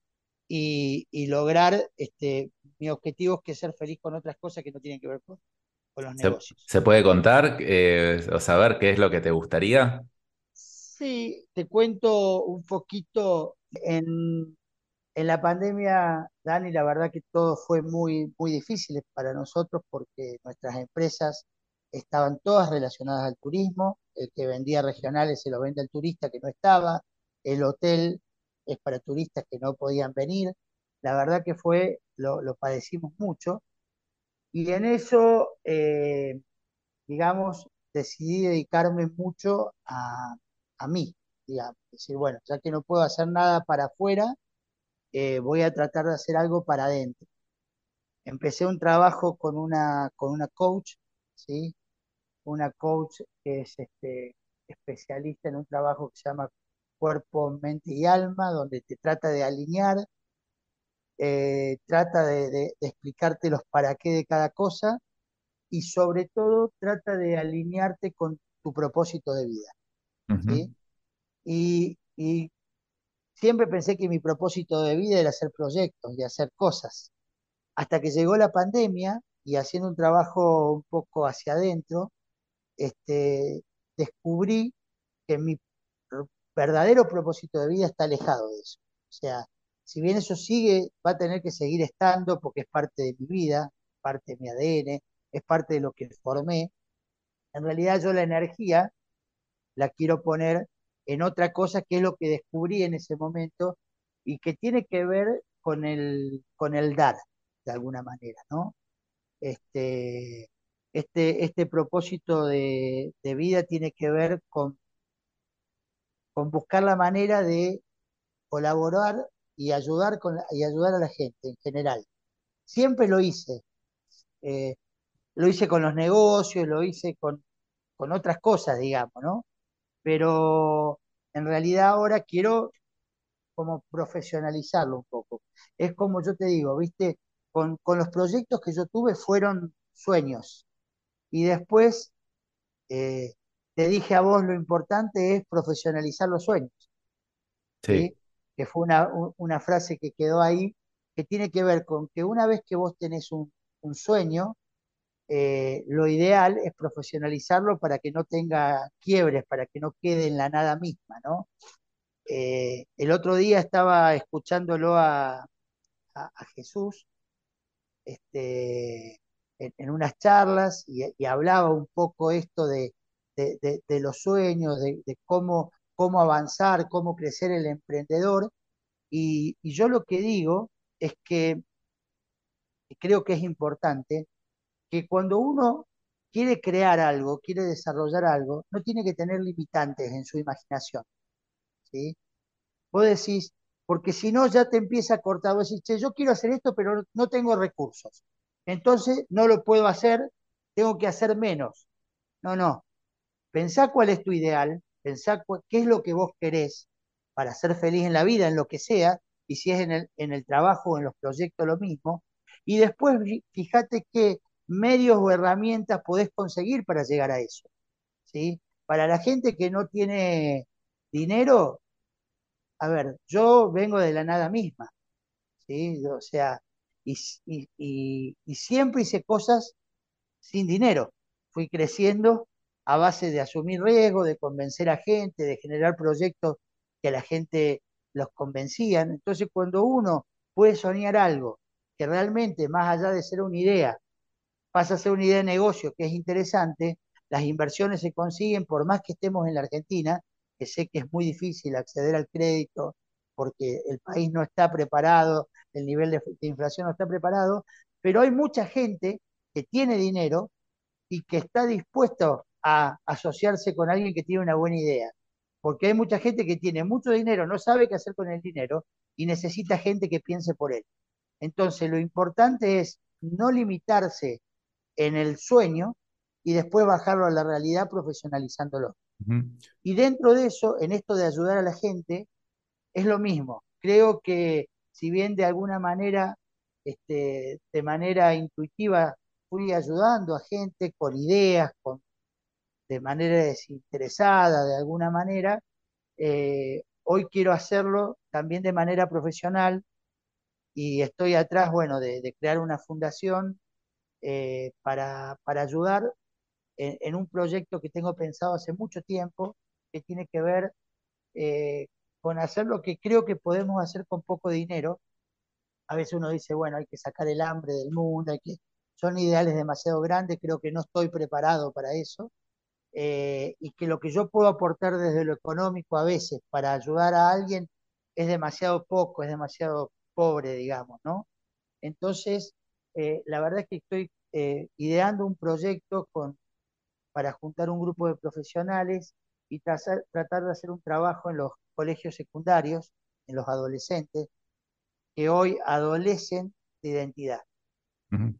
y, lograr este, mi objetivo que es ser feliz con otras cosas que no tienen que ver con, los negocios. ¿Se puede contar eh, o saber qué es lo que te gustaría? Sí, te cuento un poquito. En, la pandemia, Dani, la verdad que todo fue muy, muy difícil para nosotros porque nuestras empresas estaban todas relacionadas al turismo. El que vendía regionales se lo vende al turista que no estaba. El hotel es para turistas que no podían venir. La verdad que fue, lo, padecimos mucho. Y en eso, eh, digamos, decidí dedicarme mucho a, a mí, digamos. Decir, bueno, ya que no puedo hacer nada para afuera, eh, voy a tratar de hacer algo para adentro. Empecé un trabajo con una, con una coach, ¿sí? Una coach que es este, especialista en un trabajo que se llama cuerpo, mente y alma, donde te trata de alinear, eh, trata de, explicarte los para qué de cada cosa y sobre todo trata de alinearte con tu propósito de vida. Y, siempre pensé que mi propósito de vida era hacer proyectos y hacer cosas. Hasta que llegó la pandemia y haciendo un trabajo un poco hacia adentro, este, descubrí que mi verdadero propósito de vida está alejado de eso. O sea, si bien eso sigue, va a tener que seguir estando porque es parte de mi vida, parte de mi ADN, es parte de lo que formé. En realidad yo la energía la quiero poner en otra cosa que es lo que descubrí en ese momento y que tiene que ver con el, con el dar, de alguna manera, ¿no? Este, este, este propósito de, vida tiene que ver con, con buscar la manera de colaborar y ayudar, con, y ayudar a la gente en general. Siempre lo hice. Eh, lo hice con los negocios, lo hice con, con otras cosas, digamos, ¿no? pero en realidad ahora quiero como profesionalizarlo un poco. Es como yo te digo, viste, con, los proyectos que yo tuve fueron sueños. Y después eh, te dije a vos lo importante es profesionalizar los sueños. Sí. Que fue una, frase que quedó ahí, que tiene que ver con que una vez que vos tenés un, un sueño, eh, lo ideal es profesionalizarlo para que no tenga quiebres, para que no quede en la nada misma, ¿no? Eh, el otro día estaba escuchándolo a, Jesús este, en, unas charlas y, hablaba un poco esto de, los sueños, de, cómo, cómo avanzar, cómo crecer el emprendedor. y yo lo que digo es que creo que es importante que cuando uno quiere crear algo, quiere desarrollar algo, no tiene que tener limitantes en su imaginación. ¿sí? Vos decís, porque si no ya te empieza a cortar, vos decís, yo quiero hacer esto, pero no tengo recursos. Entonces no lo puedo hacer, tengo que hacer menos. No, no. Pensá cuál es tu ideal, pensá qué es lo que vos querés para ser feliz en la vida, en lo que sea, y si es en el, en el trabajo o en los proyectos lo mismo. Y después fíjate que medios o herramientas podés conseguir para llegar a eso. ¿sí? Para la gente que no tiene dinero, a ver, yo vengo de la nada misma, ¿sí? o sea, y, siempre hice cosas sin dinero. Fui creciendo a base de asumir riesgo, de convencer a gente, de generar proyectos que la gente los convencían. Entonces, cuando uno puede soñar algo que realmente, más allá de ser una idea, pasa a ser una idea de negocio que es interesante, las inversiones se consiguen por más que estemos en la Argentina, que sé que es muy difícil acceder al crédito porque el país no está preparado, el nivel de, inflación no está preparado, pero hay mucha gente que tiene dinero y que está dispuesto a asociarse con alguien que tiene una buena idea. Porque hay mucha gente que tiene mucho dinero, no sabe qué hacer con el dinero y necesita gente que piense por él. Entonces, lo importante es no limitarse en el sueño y después bajarlo a la realidad profesionalizándolo. Y dentro de eso, en esto de ayudar a la gente, es lo mismo. Creo que si bien de alguna manera, este, de manera intuitiva, fui ayudando a gente con ideas, con, de manera desinteresada, de alguna manera, eh, hoy quiero hacerlo también de manera profesional y estoy atrás, bueno, de, crear una fundación eh, para, para, ayudar en, un proyecto que tengo pensado hace mucho tiempo, que tiene que ver eh, con hacer lo que creo que podemos hacer con poco dinero. A veces uno dice, bueno, hay que sacar el hambre del mundo, hay que... son ideales demasiado grandes, creo que no estoy preparado para eso. Eh, y que lo que yo puedo aportar desde lo económico a veces para ayudar a alguien es demasiado poco, es demasiado pobre, digamos, ¿no? Entonces, eh, la verdad es que estoy eh, ideando un proyecto con, para juntar un grupo de profesionales y tratar de hacer un trabajo en los colegios secundarios, en los adolescentes, que hoy adolecen de identidad.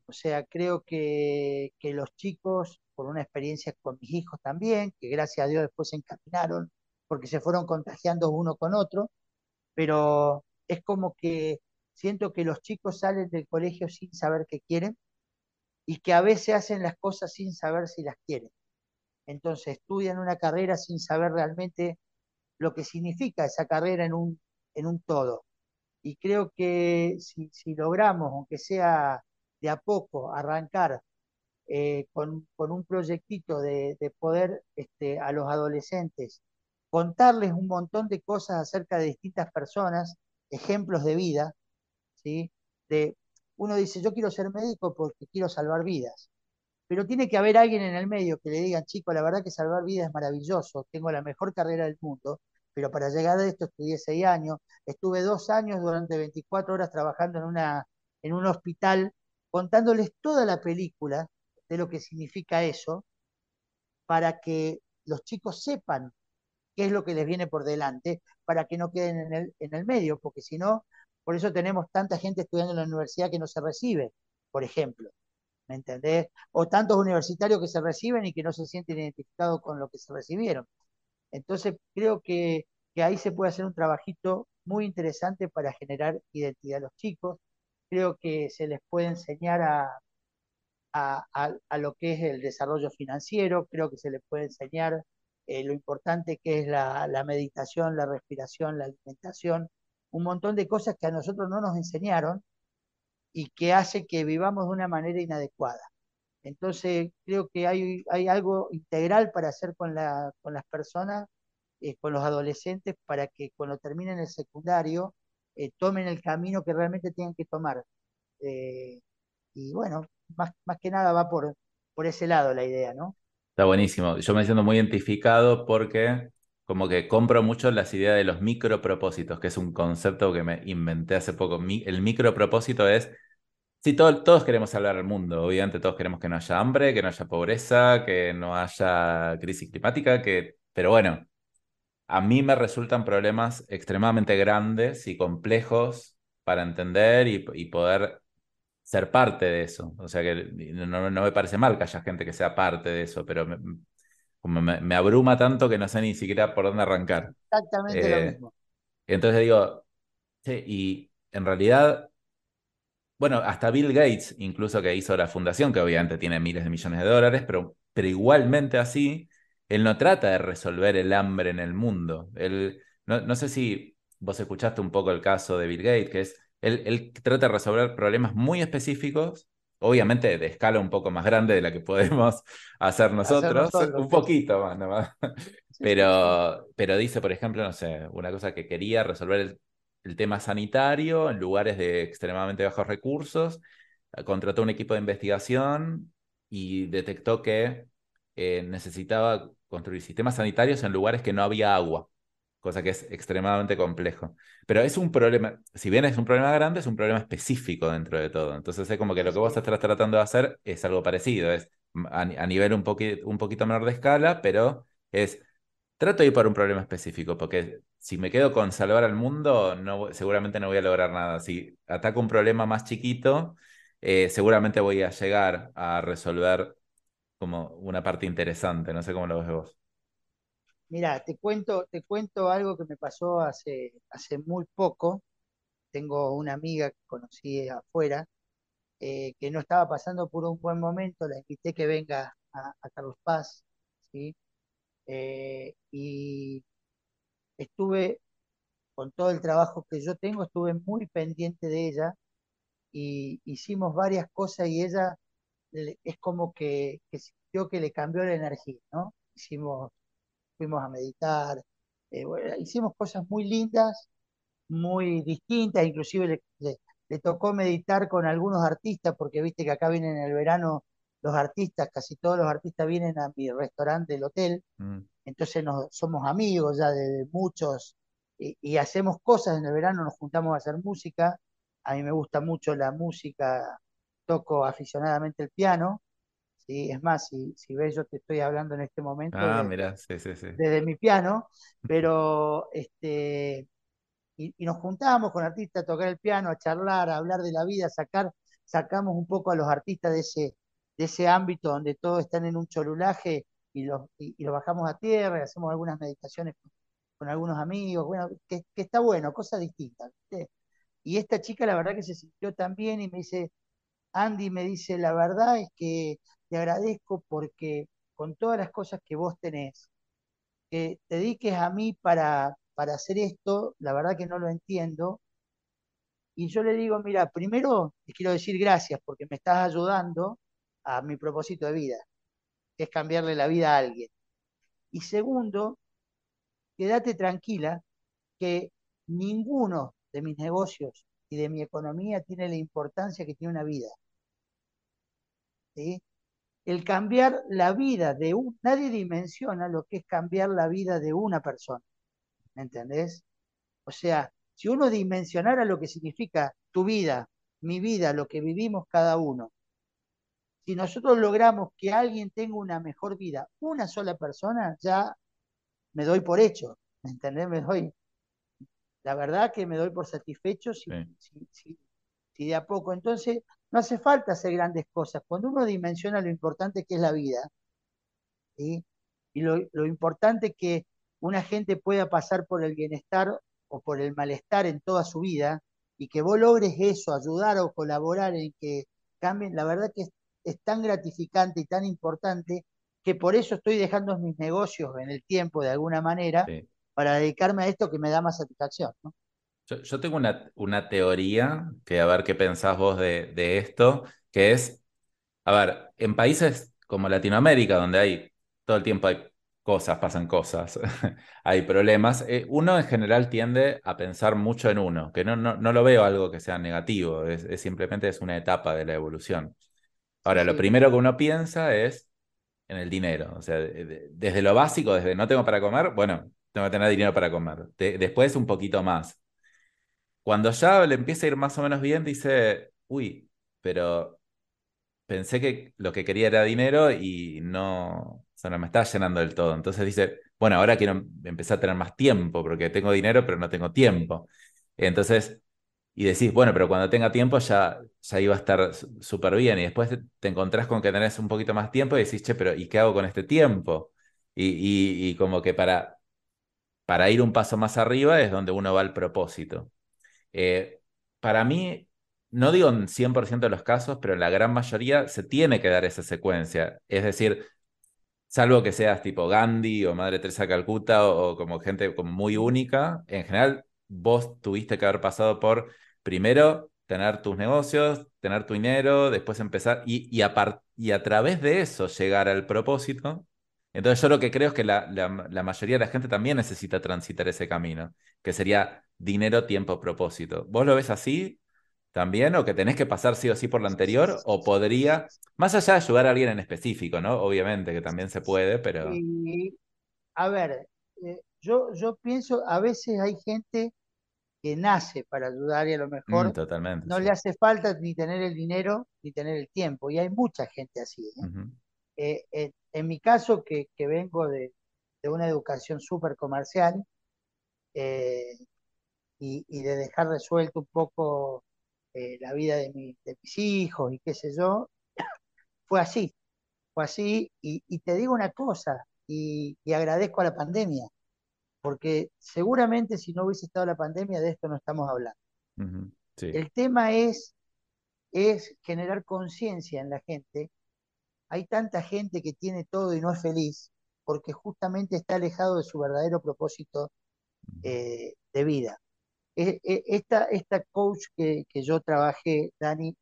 O sea, creo que, que, los chicos, por una experiencia con mis hijos también, que gracias a Dios después se encaminaron porque se fueron contagiando uno con otro, pero es como que siento que los chicos salen del colegio sin saber qué quieren y que a veces hacen las cosas sin saber si las quieren. Entonces estudian una carrera sin saber realmente lo que significa esa carrera en un, en un todo. Y creo que si, logramos, aunque sea de a poco, arrancar eh, con, un proyectito de, poder este, a los adolescentes contarles un montón de cosas acerca de distintas personas, ejemplos de vida, ¿sí? De, uno dice, yo quiero ser médico porque quiero salvar vidas, pero tiene que haber alguien en el medio que le diga, chico, la verdad que salvar vidas es maravilloso, tengo la mejor carrera del mundo, pero para llegar a esto estudié seis años, estuve dos años durante 24 horas trabajando en, una, en un hospital, contándoles toda la película de lo que significa eso, para que los chicos sepan qué es lo que les viene por delante, para que no queden en el, en el medio, porque si no, por eso tenemos tanta gente estudiando en la universidad que no se recibe, por ejemplo. ¿Me entendés? O tantos universitarios que se reciben y que no se sienten identificados con lo que se recibieron. Entonces, creo que, ahí se puede hacer un trabajito muy interesante para generar identidad a los chicos. Creo que se les puede enseñar a, a, lo que es el desarrollo financiero, creo que se les puede enseñar eh, lo importante que es la, la meditación, la respiración, la alimentación, un montón de cosas que a nosotros no nos enseñaron y que hace que vivamos de una manera inadecuada. Entonces, creo que hay, hay algo integral para hacer con, la, con las personas, eh, con los adolescentes, para que cuando terminen el secundario eh, tomen el camino que realmente tienen que tomar. Eh, y bueno, más, más que nada va por, por ese lado la idea, ¿no? Está buenísimo. Yo me siento muy identificado porque como que compro mucho las ideas de los micropropósitos, que es un concepto que me inventé hace poco. el micropropósito es, sí, todos queremos salvar al mundo, obviamente todos queremos que no haya hambre, que no haya pobreza, que no haya crisis climática, que, pero bueno, a mí me resultan problemas extremadamente grandes y complejos para entender y, poder ser parte de eso. O sea que no, me parece mal que haya gente que sea parte de eso, pero como me, abruma tanto que no sé ni siquiera por dónde arrancar. Exactamente lo eh, mismo. Entonces digo, sí, y en realidad, bueno, hasta Bill Gates, incluso que hizo la fundación, que obviamente tiene miles de millones de dólares, pero, pero igualmente así, él no trata de resolver el hambre en el mundo. Él, no, no sé si vos escuchaste un poco el caso de Bill Gates, que es, él, él trata de resolver problemas muy específicos obviamente de escala un poco más grande de la que podemos hacer nosotros, un poquito más nomás. Pero, pero dice, por ejemplo, no sé, una cosa que quería resolver el, tema sanitario en lugares de extremadamente bajos recursos, contrató un equipo de investigación y detectó que eh, necesitaba construir sistemas sanitarios en lugares que no había agua cosa que es extremadamente complejo. Pero es un problema, si bien es un problema grande, es un problema específico dentro de todo. Entonces es como que lo que vos estás tratando de hacer es algo parecido, es a, nivel un, un poquito menor de escala, pero es, trato de ir por un problema específico, porque si me quedo con salvar al mundo, no, seguramente no voy a lograr nada. Si ataco un problema más chiquito, eh, seguramente voy a llegar a resolver como una parte interesante, no sé cómo lo ves vos. Mira, te cuento, te cuento algo que me pasó hace, hace muy poco. Tengo una amiga que conocí afuera, eh, que no estaba pasando por un buen momento, la invité que venga a, Carlos Paz, ¿sí? Eh, y estuve, con todo el trabajo que yo tengo, estuve muy pendiente de ella y hicimos varias cosas y ella es como que, que sintió que le cambió la energía, ¿no? Hicimos, fuimos a meditar, eh, bueno, hicimos cosas muy lindas, muy distintas, inclusive le, le- le tocó meditar con algunos artistas, porque viste que acá vienen en el verano los artistas, casi todos los artistas vienen a mi restaurante del hotel, Mm. entonces nos, somos amigos ya de, de muchos y, y hacemos cosas en el verano, nos juntamos a hacer música, a mí me gusta mucho la música, toco aficionadamente el piano, ¿sí? Es más, si, si ves, yo te estoy hablando en este momento Ah, desde, mira, sí, sí, sí. desde mi piano, pero este, y, y nos juntábamos con artistas a tocar el piano, a charlar, a hablar de la vida, a sacar, sacamos un poco a los artistas de ese, de ese ámbito donde todos están en un cholulaje y los, y, y lo bajamos a tierra y hacemos algunas meditaciones con, con algunos amigos, bueno, que, que está bueno, cosas distintas. Y esta chica la verdad que se sintió tan bien y me dice, Andy me dice, la verdad es que te agradezco porque con todas las cosas que vos tenés, que te dediques a mí para, para hacer esto, la verdad que no lo entiendo. Y yo le digo, mira, primero te quiero decir gracias porque me estás ayudando a mi propósito de vida, que es cambiarle la vida a alguien. Y segundo, quédate tranquila que ninguno de mis negocios y de mi economía tiene la importancia que tiene una vida. ¿sí? El cambiar la vida de un, nadie dimensiona lo que es cambiar la vida de una persona, ¿me entendés? O sea, si uno dimensionara lo que significa tu vida, mi vida, lo que vivimos cada uno, si nosotros logramos que alguien tenga una mejor vida, una sola persona, ya me doy por hecho, ¿me entendés? Me doy, la verdad que me doy por satisfecho si, Sí. si, si, si de a poco. Entonces, no hace falta hacer grandes cosas. Cuando uno dimensiona lo importante que es la vida, ¿sí? Y lo, lo importante que una gente pueda pasar por el bienestar o por el malestar en toda su vida y que vos logres eso, ayudar o colaborar en que cambien, la verdad que es, es tan gratificante y tan importante que por eso estoy dejando mis negocios en el tiempo de alguna manera Sí. para dedicarme a esto que me da más satisfacción, ¿no? Yo, yo tengo una, una teoría, que a ver qué pensás vos de, de esto, que es, a ver, en países como Latinoamérica, donde hay todo el tiempo hay cosas, pasan cosas, hay problemas, eh, uno en general tiende a pensar mucho en uno, que no, no, no lo veo algo que sea negativo, es, es simplemente es una etapa de la evolución. Sí, Ahora, lo primero que uno piensa es en el dinero, o sea, de- de- desde lo básico, desde no tengo para comer, bueno, tengo que tener dinero para comer. De- después un poquito más. Cuando ya le empieza a ir más o menos bien, dice, uy, pero pensé que lo que quería era dinero y no, no me está llenando del todo. Entonces dice, bueno, ahora quiero em- empezar a tener más tiempo porque tengo dinero, pero no tengo tiempo. Entonces, y decís, bueno, pero cuando tenga tiempo ya, ya iba a estar súper bien. Y después te, encontrás con que tenés un poquito más tiempo y decís, che, pero ¿y qué hago con este tiempo? Y, y, y como que para, para ir un paso más arriba es donde uno va al propósito. Eh, para mí, no digo en 100% de los casos, pero en la gran mayoría se tiene que dar esa secuencia. Es decir, salvo que seas tipo Gandhi o Madre Teresa de Calcuta o, como gente muy única, en general vos tuviste que haber pasado por primero tener tus negocios, tener tu dinero, después empezar y a través de eso llegar al propósito. Entonces yo lo que creo es que la, la, la mayoría de la gente también necesita transitar ese camino, que sería dinero, tiempo, propósito. ¿Vos lo ves así también o que tenés que pasar sí o sí por lo anterior o podría, más allá de ayudar a alguien en específico, ¿no? Obviamente que también se puede, pero... A ver, eh, yo, yo pienso, a veces hay gente que nace para ayudar y a lo Mm, mejor totalmente, no sí. le hace falta ni tener el dinero ni tener el tiempo. Y hay mucha gente así. ¿eh? Eh, eh, en mi caso, que, que vengo de, de una educación súper comercial eh, y, y de dejar resuelto un poco la vida de, mi- de mis hijos y qué sé yo, fue así, fue así. Y, y te digo una cosa, y, agradezco a la pandemia, porque seguramente si no hubiese estado la pandemia de esto no estamos hablando. El tema es, es generar conciencia en la gente. Hay tanta gente que tiene todo y no es feliz porque justamente está alejado de su verdadero propósito eh, de vida. E, e, esta, esta coach que, que yo trabajé, Dani,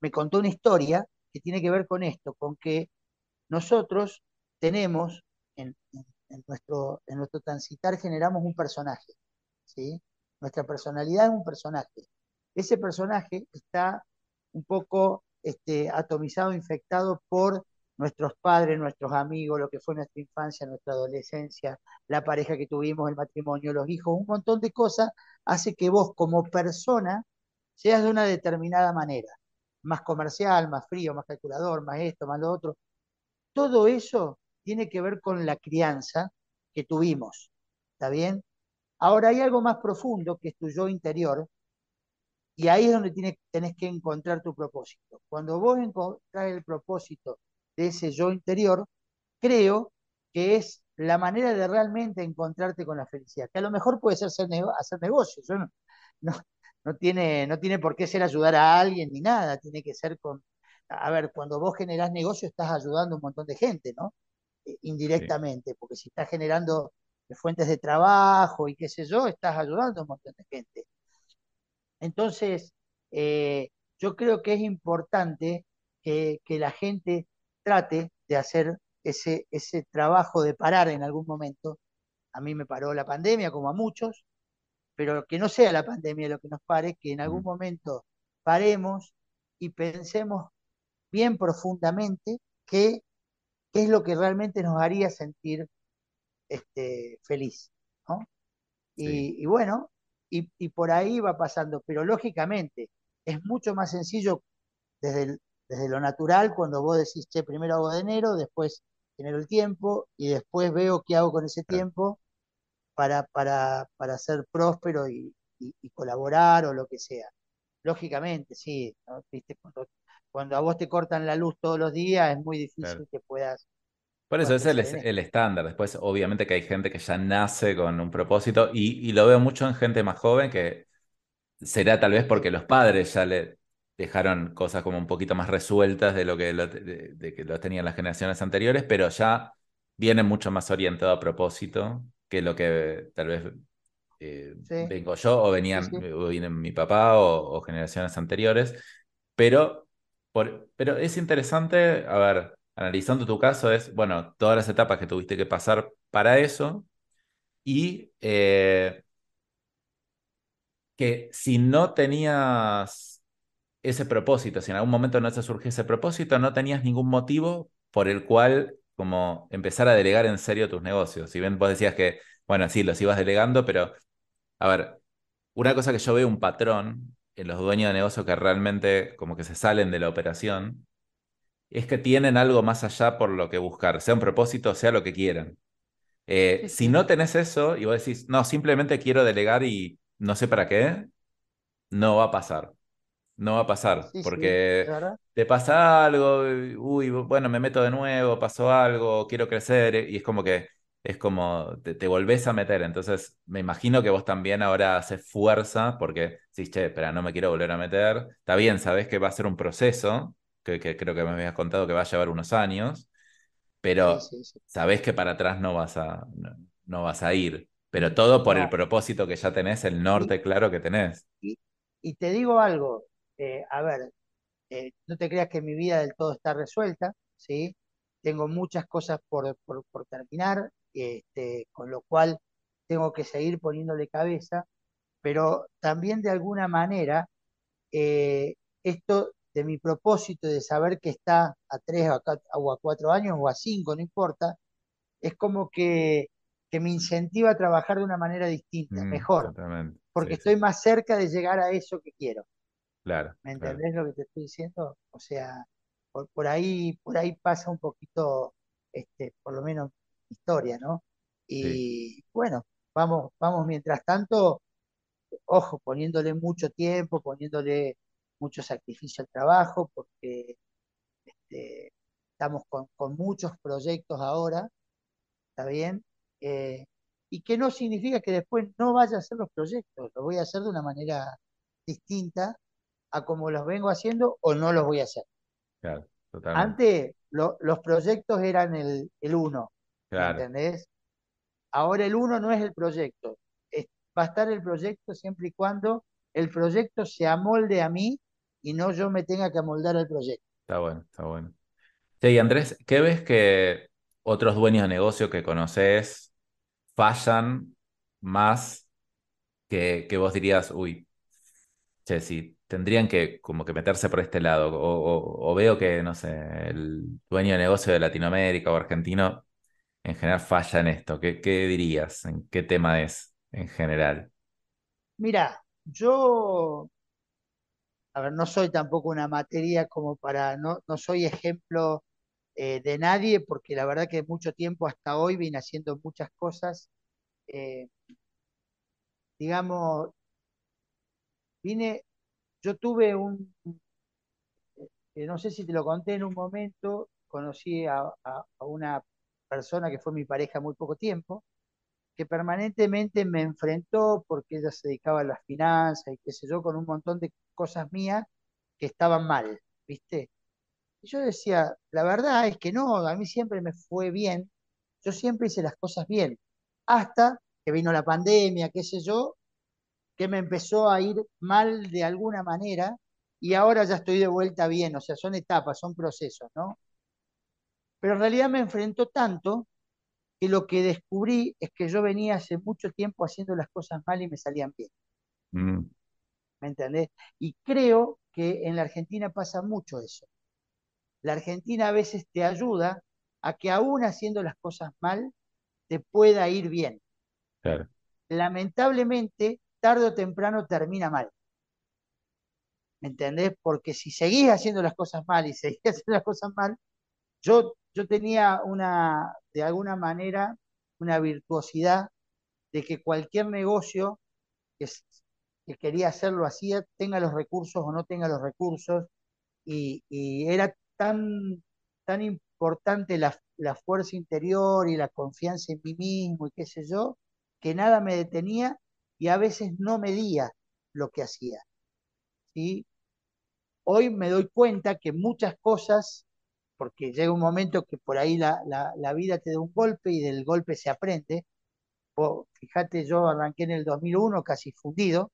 me contó una historia que tiene que ver con esto, con que nosotros tenemos en, nuestro, en nuestro transitar generamos un personaje, ¿sí? Nuestra personalidad es un personaje. Ese personaje está un poco este, atomizado, infectado por nuestros padres, nuestros amigos, lo que fue nuestra infancia, nuestra adolescencia, la pareja que tuvimos, el matrimonio, los hijos, un montón de cosas, hace que vos como persona seas de una determinada manera, más comercial, más frío, más calculador, más esto, más lo otro. Todo eso tiene que ver con la crianza que tuvimos, ¿está bien? Ahora hay algo más profundo que es tu yo interior, y ahí es donde tienes, tenés que encontrar tu propósito. Cuando vos encontrás el propósito de ese yo interior, creo que es la manera de realmente encontrarte con la felicidad, que a lo mejor puede ser hacer, negocios, no, no, tiene, no tiene por qué ser ayudar a alguien ni nada, tiene que ser con, a ver, cuando vos generás negocio estás ayudando a un montón de gente, ¿no? Eh, indirectamente, porque si estás generando fuentes de trabajo y qué sé yo, estás ayudando a un montón de gente. Entonces, eh, yo creo que es importante que, que, la gente trate de hacer ese, ese trabajo de parar en algún momento. A mí me paró la pandemia, como a muchos, pero que no sea la pandemia lo que nos pare, que en algún momento paremos y pensemos bien profundamente qué, qué es lo que realmente nos haría sentir este, feliz. Y, bueno, y, y, por ahí va pasando, pero lógicamente es mucho más sencillo desde el, desde lo natural, cuando vos decís, che, primero hago de enero, después genero el tiempo y después veo qué hago con ese tiempo para, para, para ser próspero y, colaborar o lo que sea. Lógicamente, sí, Cuando, a vos te cortan la luz todos los días es muy difícil que puedas... Por eso es el, el, estándar. Después, obviamente que hay gente que ya nace con un propósito y, y lo veo mucho en gente más joven que será tal vez porque los padres ya le dejaron cosas como un poquito más resueltas de lo que lo, de, que lo tenían las generaciones anteriores, pero ya viene mucho más orientado a propósito que lo que tal vez eh, vengo yo o venían viene mi papá o, generaciones anteriores. Pero, por, pero es interesante, a ver, analizando tu caso, es, bueno, todas las etapas que tuviste que pasar para eso y eh, que si no tenías ese propósito, si en algún momento no te surge ese propósito, no tenías ningún motivo por el cual como empezar a delegar en serio tus negocios. Si bien vos decías que, bueno, sí, los ibas delegando, pero, a ver, una cosa que yo veo un patrón en los dueños de negocio que realmente como que se salen de la operación, es que tienen algo más allá por lo que buscar, sea un propósito, sea lo que quieran. Eh, si no tenés eso y vos decís, no, simplemente quiero delegar y no sé para qué, no va a pasar no va a pasar, porque te pasa algo, uy, bueno, me meto de nuevo, pasó algo, quiero crecer, y es como que es como te, volvés a meter. Entonces, me imagino que vos también ahora haces fuerza porque sí, che, espera, no me quiero volver a meter. Está bien, sabés que va a ser un proceso, que, creo que me habías contado que va a llevar unos años, pero sabés que para atrás no vas a, no, vas a ir. Pero todo por el propósito que ya tenés, el norte claro que tenés. y te digo algo, eh, a ver, eh, no te creas que mi vida del todo está resuelta, ¿sí? Tengo muchas cosas por, terminar, este, con lo cual tengo que seguir poniéndole cabeza, pero también de alguna manera eh, esto de mi propósito de saber que está a tres o a cuatro años o a cinco, no importa, es como que, me incentiva a trabajar de una manera distinta, mm, mejor, porque estoy más cerca de llegar a eso que quiero. Claro. ¿Me entendés lo que te estoy diciendo? O sea, por, ahí, por ahí pasa un poquito, este, por lo menos historia, ¿no? Y bueno, vamos, vamos mientras tanto, ojo, poniéndole mucho tiempo, poniéndole mucho sacrificio al trabajo, porque este, estamos con, con muchos proyectos ahora, ¿está bien? Eh, y que no significa que después no vaya a hacer los proyectos, los voy a hacer de una manera distinta a como los vengo haciendo o no los voy a hacer. Claro. Antes lo- los proyectos eran el, el uno, ¿me Claro, entendés? Ahora el uno no es el proyecto, es- va a estar el proyecto siempre y cuando el proyecto se amolde a mí y no yo me tenga que amoldar al proyecto. está bueno, está bueno. Sí, y Andrés, ¿qué ves que otros dueños de negocio que conoces fallan más que, que vos dirías, uy, che, sí, tendrían que como que meterse por este lado? O, o- o veo que, no sé, el dueño de negocio de Latinoamérica o argentino en general falla en esto. ¿Qué, qué dirías? ¿En qué tema es en general? Mira, yo, no soy tampoco una materia como para, no, no soy ejemplo eh, de nadie, porque la verdad que mucho tiempo hasta hoy vine haciendo muchas cosas, eh, digamos, vine, yo tuve un, eh, no sé si te lo conté en un momento, conocí a, a- a una persona que fue mi pareja muy poco tiempo, que permanentemente me enfrentó porque ella se dedicaba a las finanzas y qué sé yo, con un montón de cosas mías que estaban mal, ¿viste? Y yo decía, la verdad es que no, a mí siempre me fue bien, yo siempre hice las cosas bien, hasta que vino la pandemia, qué sé yo, que me empezó a ir mal de alguna manera y ahora ya estoy de vuelta bien, o sea, son etapas, son procesos, ¿no? Pero en realidad me enfrentó tanto que lo que descubrí es que yo venía hace mucho tiempo haciendo las cosas mal y me salían bien, Mm, ¿me entendés? Y creo que en la Argentina pasa mucho eso. La Argentina a veces te ayuda a que aún haciendo las cosas mal, te pueda ir bien. claro. Lamentablemente, tarde o temprano termina mal, ¿me entendés? Porque si seguís haciendo las cosas mal y seguís haciendo las cosas mal, yo, yo tenía una, de alguna manera, una virtuosidad de que cualquier negocio que, que quería hacerlo hacía, tenga los recursos o no tenga los recursos, y, era tan, tan importante la, la fuerza interior y la confianza en mí mismo y qué sé yo, que nada me detenía y a veces no medía lo que hacía, ¿sí? Hoy me doy cuenta que muchas cosas, porque llega un momento que por ahí la, la, la vida te da un golpe y del golpe se aprende. Fíjate, yo arranqué en el 2001 casi fundido,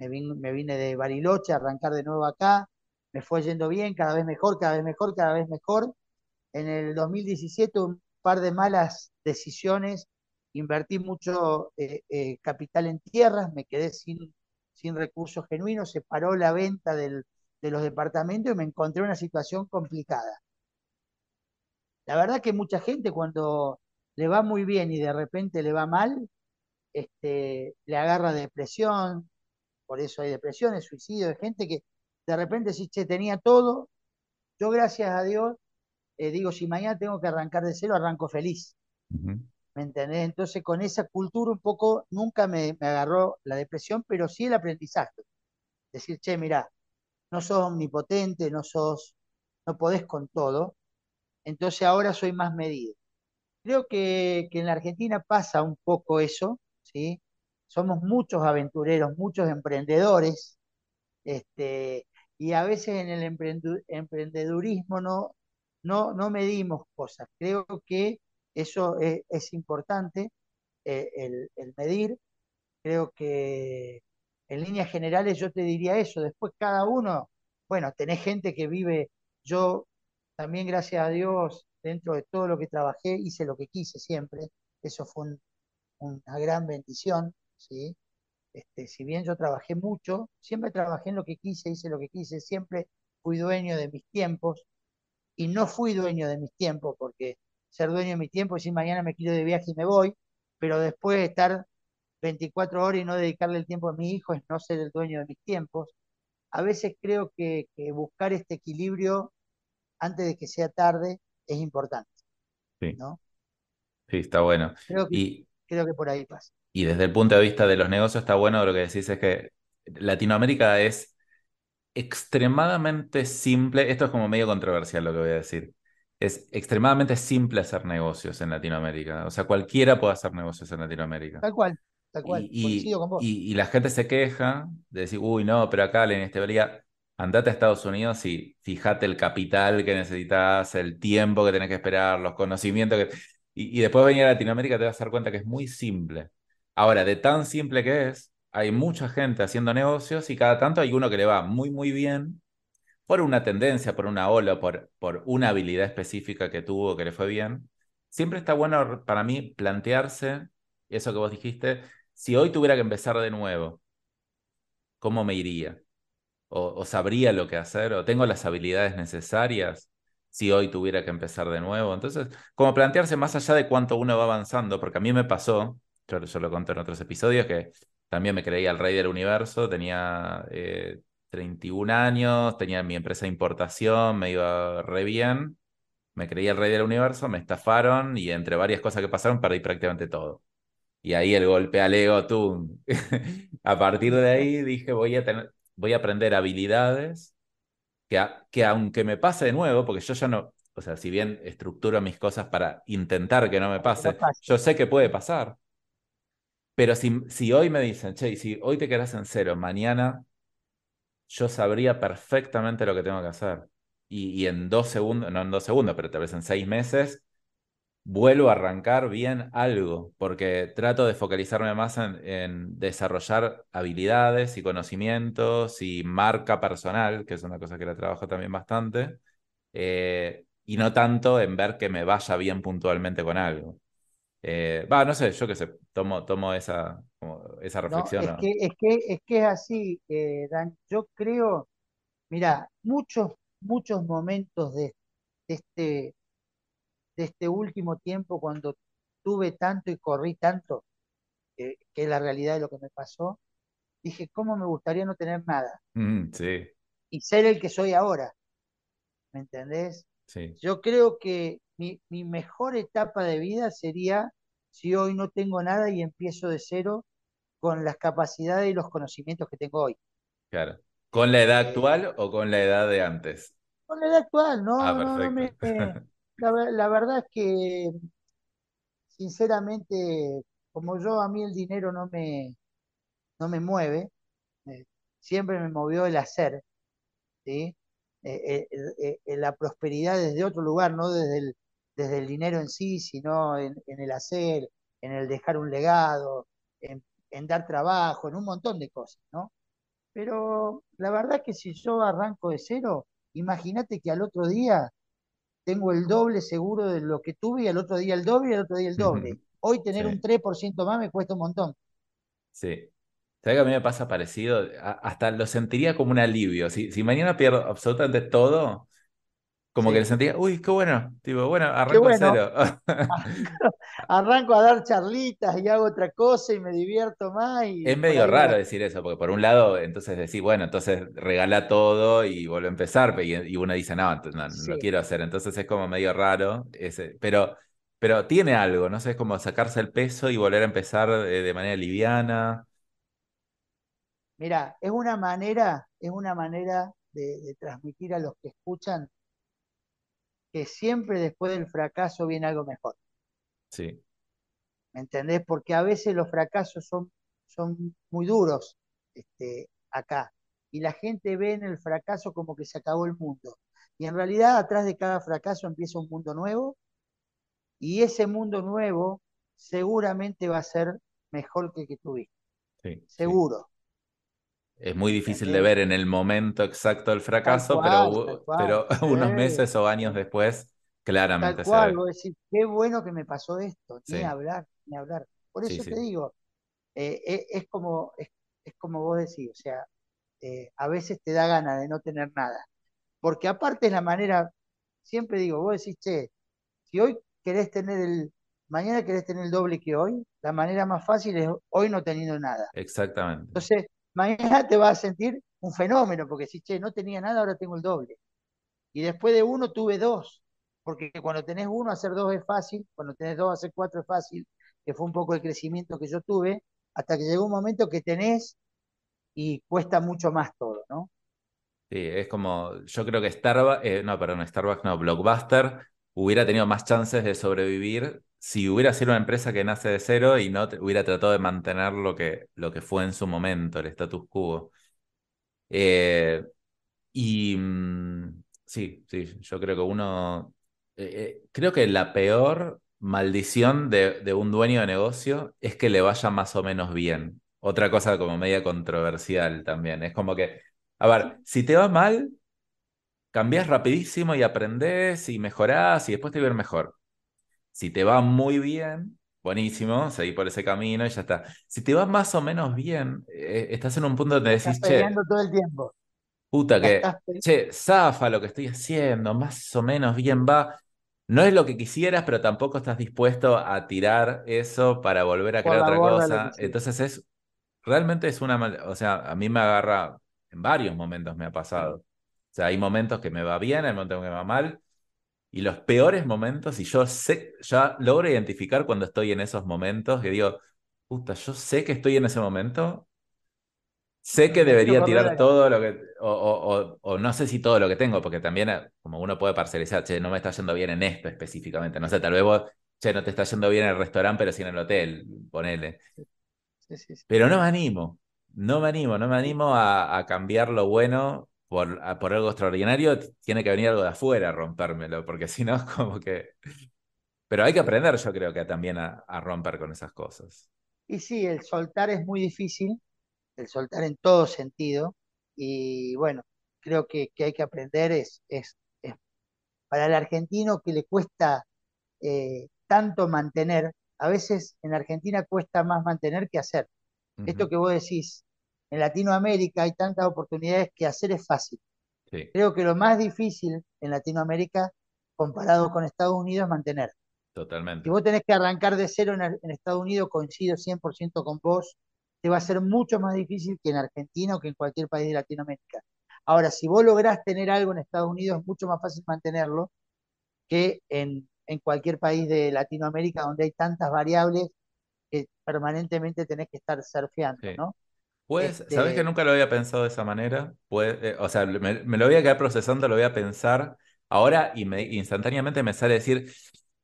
me vine, me vine de Bariloche a arrancar de nuevo acá, me fue yendo bien, cada vez mejor, cada vez mejor, cada vez mejor. En el 2017 un par de malas decisiones, invertí mucho eh, eh, capital en tierras, me quedé sin, sin recursos genuinos, se paró la venta del, de los departamentos y me encontré en una situación complicada. La verdad que mucha gente cuando le va muy bien y de repente le va mal, este, le agarra depresión, por eso hay depresiones, suicidios, de gente que de repente si se tenía todo, yo gracias a Dios eh, digo, si mañana tengo que arrancar de cero, arranco feliz, Ujú, ¿me entendés? Entonces con esa cultura un poco nunca me, me agarró la depresión, pero sí el aprendizaje. Decir, che, mirá, no sos omnipotente, no sos, no podés con todo, entonces ahora soy más medido. Creo que, que en la Argentina pasa un poco eso, ¿sí? Somos muchos aventureros, muchos emprendedores, este, y a veces en el emprendedurismo no, no, no medimos cosas. Creo que eso es, importante, eh, el, medir. Creo que en líneas generales yo te diría eso. Después cada uno, bueno, tenés gente que vive, yo también gracias a Dios, dentro de todo lo que trabajé, hice lo que quise siempre. Eso fue un- una gran bendición, ¿sí? Este, si bien yo trabajé mucho, siempre trabajé en lo que quise, hice lo que quise, siempre fui dueño de mis tiempos y no fui dueño de mis tiempos, porque ser dueño de mis tiempos es decir mañana me quiero de viaje y me voy, pero después de estar 24 horas y no dedicarle el tiempo a mi hijo es no ser el dueño de mis tiempos. A veces creo que, que buscar este equilibrio antes de que sea tarde es importante, Sí, ¿no? sí, está bueno. Creo que, Y, creo que por ahí pasa. Y desde el punto de vista de los negocios está bueno lo que decís es que Latinoamérica es extremadamente simple. Esto es como medio controversial lo que voy a decir. es extremadamente simple hacer negocios en Latinoamérica. O sea, cualquiera puede hacer negocios en Latinoamérica. Tal cual, tal cual. Y, con vos. y- y la gente se queja de decir, uy, no, pero acá la inestabilidad. Andate a Estados Unidos y fíjate el capital que necesitas, el tiempo que tenés que esperar, los conocimientos que... Y, y después venir a Latinoamérica te vas a dar cuenta que es muy simple. Ahora, de tan simple que es, hay mucha gente haciendo negocios y cada tanto hay uno que le va muy, muy bien por una tendencia, por una ola, por, por una habilidad específica que tuvo, que le fue bien. Siempre está bueno para mí plantearse eso que vos dijiste, si hoy tuviera que empezar de nuevo, ¿cómo me iría? O, o sabría lo que hacer, o tengo las habilidades necesarias si hoy tuviera que empezar de nuevo. Entonces, como plantearse más allá de cuánto uno va avanzando, porque a mí me pasó, yo, yo lo conté en otros episodios, que también me creía el rey del universo, tenía eh, 31 años, tenía mi empresa de importación, me iba re bien, me creía el rey del universo, me estafaron y entre varias cosas que pasaron perdí prácticamente todo. Y ahí el golpe al ego, tú. a partir de ahí dije, voy a, tener, voy a aprender habilidades que, a- que aunque me pase de nuevo, porque yo ya no, o sea, si bien estructuro mis cosas para intentar que no me no pase. yo sé que puede pasar. Pero si, si hoy me dicen, che, si hoy te quedas en cero, mañana yo sabría perfectamente lo que tengo que hacer. Y, en dos segundos, no en dos segundos, pero tal vez en seis meses, vuelvo a arrancar bien algo, porque trato de focalizarme más en, en desarrollar habilidades y conocimientos y marca personal, que es una cosa que la trabajo también bastante, eh, y no tanto en ver que me vaya bien puntualmente con algo. Eh, Va, no sé, yo qué sé, tomo, tomo esa, esa No, reflexión. es ¿no? que, es que, es que es así, eh, Dan. Yo creo, mira, muchos, muchos momentos de, de este, de este último tiempo, cuando tuve tanto y corrí tanto, que, que es la realidad de lo que me pasó, dije, ¿cómo me gustaría no tener nada? Mm, sí, Y ser el que soy ahora, ¿me entendés? Sí, Yo creo que mi, mi mejor etapa de vida sería si hoy no tengo nada y empiezo de cero con las capacidades y los conocimientos que tengo hoy. claro. ¿Con la edad Eh, actual o con la edad de antes? con la edad actual, Ah, no, no, no perfecto. me... La verdad es que, sinceramente, como yo, a mí el dinero no me, no me mueve, eh, siempre me movió el hacer, ¿sí? Eh, eh, eh, la prosperidad desde otro lugar, no desde el, desde el dinero en sí, sino en, en el hacer, en el dejar un legado, en, en dar trabajo, en un montón de cosas, ¿no? Pero la verdad es que si yo arranco de cero, imagínate que al otro día tengo el doble seguro de lo que tuve y al otro día el doble y al otro día el doble. Hoy tener un Sí, 3% más me cuesta un montón. sí. ¿Sabes que a mí me pasa parecido? A- hasta lo sentiría como un alivio. Si, si mañana pierdo absolutamente todo, como que le Sí. sentiría, uy, qué bueno. Tipo, bueno, arranco bueno, cero. arranco a dar charlitas y hago otra cosa y me divierto más Es y medio va raro decir eso, porque por un lado, entonces decís, bueno, entonces regala todo y vuelve a empezar, pe- y, y uno dice, no, no, no lo quiero hacer, entonces es como medio raro, ese, pero, pero tiene algo, no sé, es como sacarse el peso y volver a empezar eh, de manera liviana, mira, es una manera, es una manera de, de transmitir a los que escuchan que siempre después del fracaso viene algo mejor. sí, ¿Me entendés? Porque a veces los fracasos son, son muy duros este, acá. Y la gente ve en el fracaso como que se acabó el mundo. Y en realidad atrás de cada fracaso empieza un mundo nuevo y ese mundo nuevo seguramente va a ser mejor que el que tuviste. sí, sí. Es muy ¿Me difícil de ver en el momento exacto del Tal fracaso, pero, cual, tal u- cual. pero Sí, unos meses o años después, Tal claramente se cual. ve. Vos decís, qué bueno que me pasó esto. Ni hablar, ni hablar. Por sí, eso te digo, eh, eh, es como, es, es como vos decís, o sea, eh, a veces te da ganas de no tener nada. Porque aparte es la manera, siempre digo, vos decís, che, si hoy querés tener el, mañana querés tener el doble que hoy, la manera más fácil es hoy no teniendo nada. exactamente. Entonces, mañana te vas a sentir un fenómeno, porque si, che, no tenía nada, ahora tengo el doble. Y después de uno tuve dos, porque cuando tenés uno, hacer dos es fácil, cuando tenés dos, hacer cuatro es fácil, que fue un poco el crecimiento que yo tuve, hasta que llegó un momento que tenés y cuesta mucho más todo, ¿no? Sí, es como, yo creo que Starbucks, no, perdón, Starbucks no, Blockbuster hubiera tenido más chances de sobrevivir si hubiera sido una empresa que nace de cero y no hubiera tratado de mantener lo que, lo que fue en su momento, el status quo. Eh, y mm, sí, sí, yo creo que uno, eh, eh, creo que la peor maldición de, de, un dueño de negocio es que le vaya más o menos bien. Otra cosa como media controversial también. Es como que, a ver, si te va mal, cambias rapidísimo y aprendes y mejorás y después te va mejor. Si te va muy bien, buenísimo, seguí por ese camino y ya está. Si te va más o menos bien, eh, estás en un punto donde decís, estás che, todo el tiempo. Puta que, che, zafa lo que estoy haciendo, más o menos bien va. No es lo que quisieras, pero tampoco estás dispuesto a tirar eso para volver a crear otra cosa. Entonces es, realmente es una, o sea, a mí me agarra, en varios momentos me ha pasado. O sea, hay momentos que me va bien, hay momentos que me va mal, y los peores momentos, y yo sé, ya logro identificar cuando estoy en esos momentos, que digo, puta, yo sé que estoy en ese momento, sé que debería tirar todo lo que, o, o, no sé si todo lo que tengo, porque también eh, como uno puede parcializar, che, no me está yendo bien en esto específicamente, no sé, tal vez vos, che, no te está yendo bien en el restaurante, pero sí en el hotel, ponele. Pero no me animo, no me animo, no me animo a, a cambiar lo bueno por, por algo extraordinario, tiene que venir algo de afuera a rompérmelo, porque si no es como que... Pero hay que aprender, yo creo que también a, romper con esas cosas. Y sí, el soltar es muy difícil, el soltar en todo sentido, y bueno, creo que, que hay que aprender, es, es, para el argentino que le cuesta eh, tanto mantener, a veces en Argentina cuesta más mantener que hacer. Esto que vos decís, en Latinoamérica hay tantas oportunidades que hacer es fácil. Creo que lo más difícil en Latinoamérica, comparado con Estados Unidos, es mantener. Totalmente. Si vos tenés que arrancar de cero en, Estados Unidos, coincido 100% con vos, te va a ser mucho más difícil que en Argentina o que en cualquier país de Latinoamérica. Ahora, si vos lográs tener algo en Estados Unidos, es mucho más fácil mantenerlo que en, cualquier país de Latinoamérica donde hay tantas variables que permanentemente tenés que estar surfeando, ¿no? Pues, ¿sabes que este nunca lo había pensado de esa manera? Eh, o sea, me, lo voy a quedar procesando, lo voy a pensar ahora y me, instantáneamente me sale decir,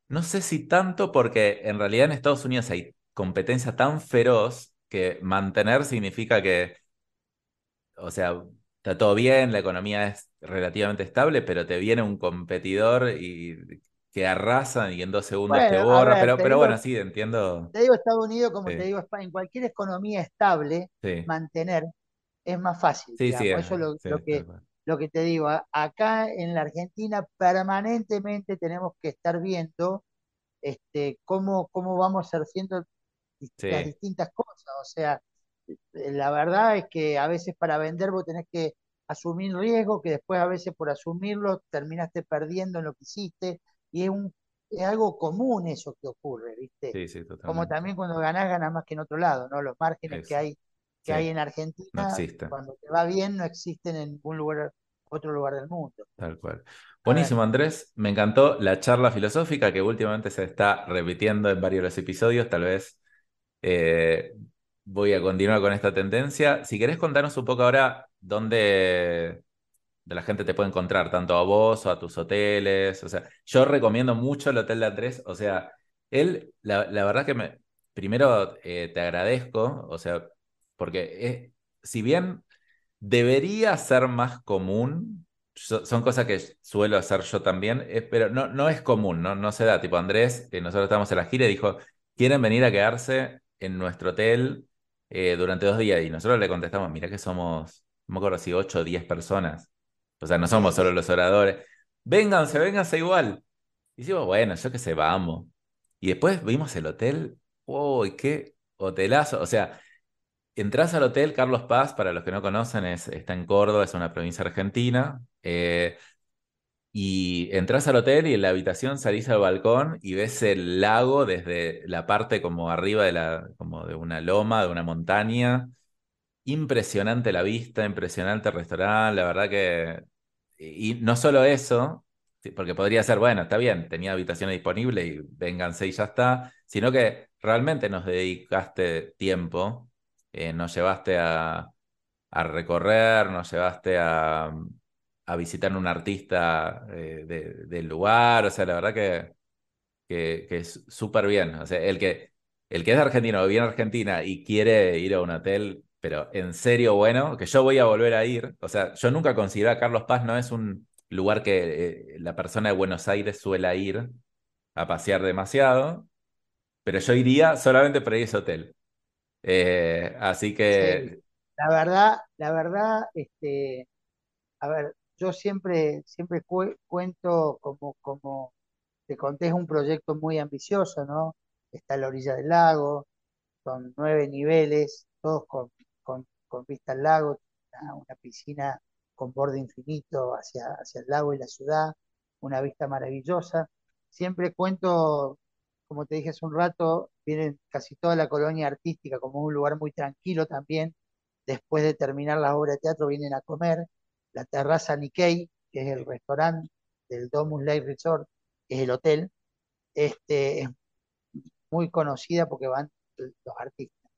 no sé si tanto porque en realidad en Estados Unidos hay competencia tan feroz que mantener significa que, o sea, está todo bien, la economía es relativamente estable, pero te viene un competidor y que arrasan y en dos segundos te borra, pero, pero bueno, sí, entiendo. Te digo Estados Unidos, como te digo España, en cualquier economía estable, mantener es más fácil. Sí, sí, Eso es lo, que, lo que te digo. Acá en la Argentina permanentemente tenemos que estar viendo este, cómo, cómo vamos haciendo las distintas cosas. O sea, la verdad es que a veces para vender vos tenés que asumir riesgo, que después a veces por asumirlo terminaste perdiendo en lo que hiciste y es, un, es algo común eso que ocurre, ¿viste? Sí, sí, totalmente. Como también cuando ganás, ganás más que en otro lado, ¿no? Los márgenes que hay que hay en Argentina, cuando te va bien, no existen en ningún lugar, otro lugar del mundo. Tal cual. Buenísimo, Andrés. Me encantó la charla filosófica que últimamente se está repitiendo en varios de los episodios. Tal vez eh, voy a continuar con esta tendencia. Si querés contarnos un poco ahora dónde, de la gente te puede encontrar, tanto a vos o a tus hoteles. O sea, yo recomiendo mucho el Hotel de Andrés. O sea, él, la, verdad que me, primero eh, te agradezco, o sea, porque si bien debería ser más común, son cosas que suelo hacer yo también, pero no, no es común, ¿no? no se da. Tipo, Andrés, eh, nosotros estamos en la gira y dijo, ¿quieren venir a quedarse en nuestro hotel eh, durante dos días? Y nosotros le contestamos, mira que somos, no me acuerdo si 8 o 10 personas. O sea, no somos solo los oradores. Vénganse, vénganse igual. Y decimos, bueno, yo qué sé, vamos. Y después vimos el hotel. ¡Uy, qué hotelazo! O sea, entras al hotel Carlos Paz, para los que no conocen, es, está en Córdoba, es una provincia argentina. Eh, y entras al hotel y en la habitación salís al balcón y ves el lago desde la parte como arriba de, la, como de una loma, de una montaña impresionante la vista, impresionante el restaurante, la verdad que... Y no solo eso, porque podría ser, bueno, está bien, tenía habitaciones disponibles y vénganse y ya está, sino que realmente nos dedicaste tiempo, eh, nos llevaste a, a, recorrer, nos llevaste a, a visitar un artista eh, del lugar, o sea, la verdad que, que, es súper bien. O sea, el que, el que es argentino o viene a Argentina y quiere ir a un hotel, pero en serio bueno, que yo voy a volver a ir, o sea, yo nunca consideré a Carlos Paz, no es un lugar que eh, la persona de Buenos Aires suele ir a pasear demasiado, pero yo iría solamente para ese hotel. Eh, así que... La verdad, la verdad, este, a ver, yo siempre, siempre cuento como, como te conté, es un proyecto muy ambicioso, ¿no? Está a la orilla del lago, son nueve niveles, todos con, vista al lago, una, piscina con borde infinito hacia, hacia el lago y la ciudad, una vista maravillosa. Siempre cuento, como te dije hace un rato, vienen casi toda la colonia artística como un lugar muy tranquilo también. Después de terminar la obra de teatro vienen a comer la terraza Nikkei, que es el restaurante del Domus Lake Resort, que es el hotel, este, es muy conocida porque van los artistas.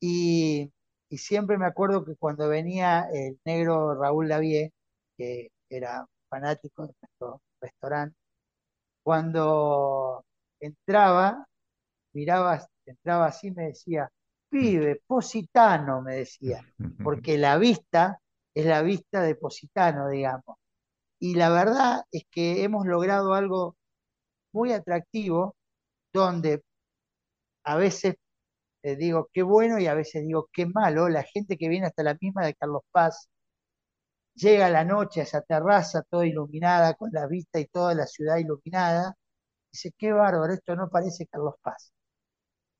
Y, siempre me acuerdo que cuando venía el negro Raúl Lavie, que era fanático de nuestro restaurante, cuando entraba, miraba, entraba así, me decía, pibe, positano, me decía, porque la vista es la vista de Positano, digamos. Y la verdad es que hemos logrado algo muy atractivo, donde a veces eh, digo qué bueno y a veces digo qué malo. La gente que viene hasta la misma de Carlos Paz llega a la noche a esa terraza toda iluminada, con la vista y toda la ciudad iluminada. Dice, qué bárbaro, esto no parece Carlos Paz.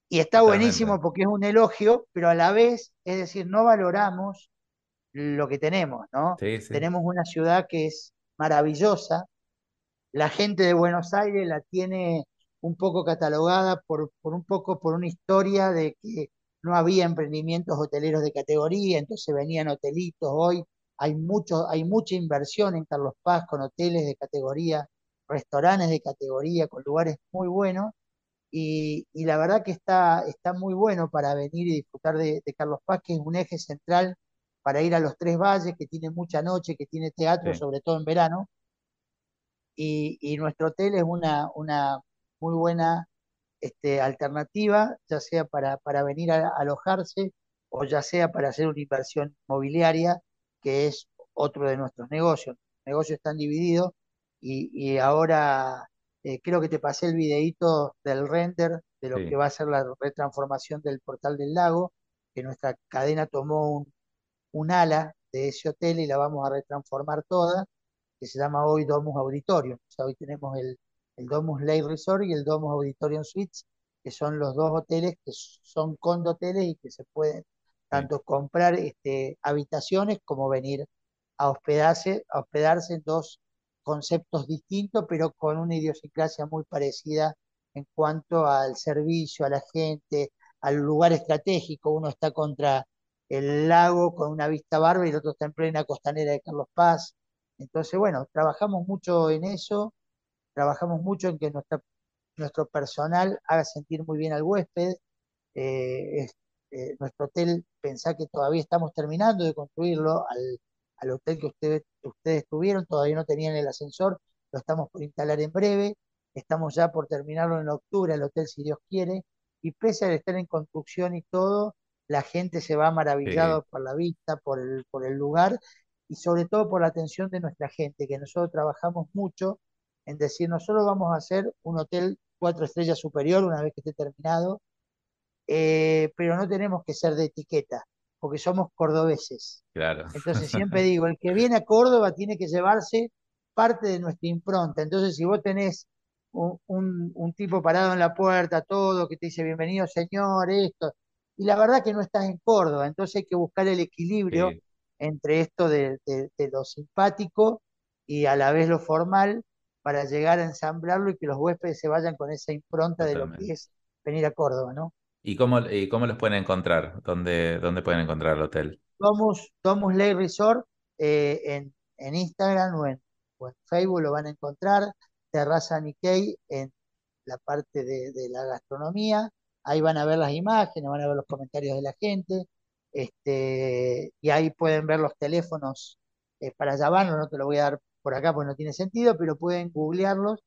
Y está buenísimo porque es un elogio, pero a la vez, es decir, no valoramos lo que tenemos, ¿no? Tenemos una ciudad que es maravillosa, la gente de Buenos Aires la tiene un poco catalogada por, por un poco por una historia de que no había emprendimientos hoteleros de categoría, entonces venían hotelitos, hoy hay, mucho, hay mucha inversión en Carlos Paz con hoteles de categoría, restaurantes de categoría, con lugares muy buenos, y, la verdad que está, está muy bueno para venir y disfrutar de, de Carlos Paz, que es un eje central para ir a los Tres Valles, que tiene mucha noche, que tiene teatro, sobre todo en verano. Y, nuestro hotel es una, una muy buena este, alternativa, ya sea para, para venir a, alojarse o ya sea para hacer una inversión mobiliaria, que es otro de nuestros negocios. Los negocios están divididos y, ahora eh, creo que te pasé el videíto del render de lo que va a ser la retransformación del portal del lago, que nuestra cadena tomó un, un ala de ese hotel y la vamos a retransformar toda, que se llama hoy Domus Auditorium. O sea, hoy tenemos el, el Domus Lake Resort y el Domus Auditorium Suites, que son los dos hoteles que son condoteles y que se pueden tanto comprar este, habitaciones como venir a hospedarse, a hospedarse en dos conceptos distintos, pero con una idiosincrasia muy parecida en cuanto al servicio, a la gente, al lugar estratégico. Uno está contra el lago con una vista barba y el otro está en plena costanera de Carlos Paz. Entonces, bueno, trabajamos mucho en eso, trabajamos mucho en que nuestro personal haga sentir muy bien al huésped. Eh, eh, nuestro hotel, pensá que todavía estamos terminando de construirlo, al, hotel que ustedes, ustedes tuvieron, todavía no tenían el ascensor, lo estamos por instalar en breve, estamos ya por terminarlo en octubre, el hotel si Dios quiere, y pese a estar en construcción y todo, la gente se va maravillado por la vista, por el, por el lugar y sobre todo por la atención de nuestra gente, que nosotros trabajamos mucho en decir, nosotros vamos a hacer un hotel cuatro estrellas superior una vez que esté terminado, eh, pero no tenemos que ser de etiqueta, porque somos cordobeses. Claro. Entonces siempre digo, el que viene a Córdoba tiene que llevarse parte de nuestra impronta. Entonces, si vos tenés un, un, tipo parado en la puerta, todo, que te dice bienvenido señor, esto, y la verdad que no estás en Córdoba, entonces hay que buscar el equilibrio entre esto de, lo simpático y a la vez lo formal para llegar a ensamblarlo y que los huéspedes se vayan con esa impronta de lo que es venir a Córdoba, ¿no? ¿Y cómo, y cómo los pueden encontrar? ¿Dónde, dónde pueden encontrar el hotel? Domus, Domus Lake Resort eh, en, en, Instagram o en, Facebook lo van a encontrar. Terraza Nikkei en la parte de, de la gastronomía ahí van a ver las imágenes, van a ver los comentarios de la gente, este, y ahí pueden ver los teléfonos eh, para llamarnos, no te lo voy a dar por acá porque no tiene sentido, pero pueden googlearlos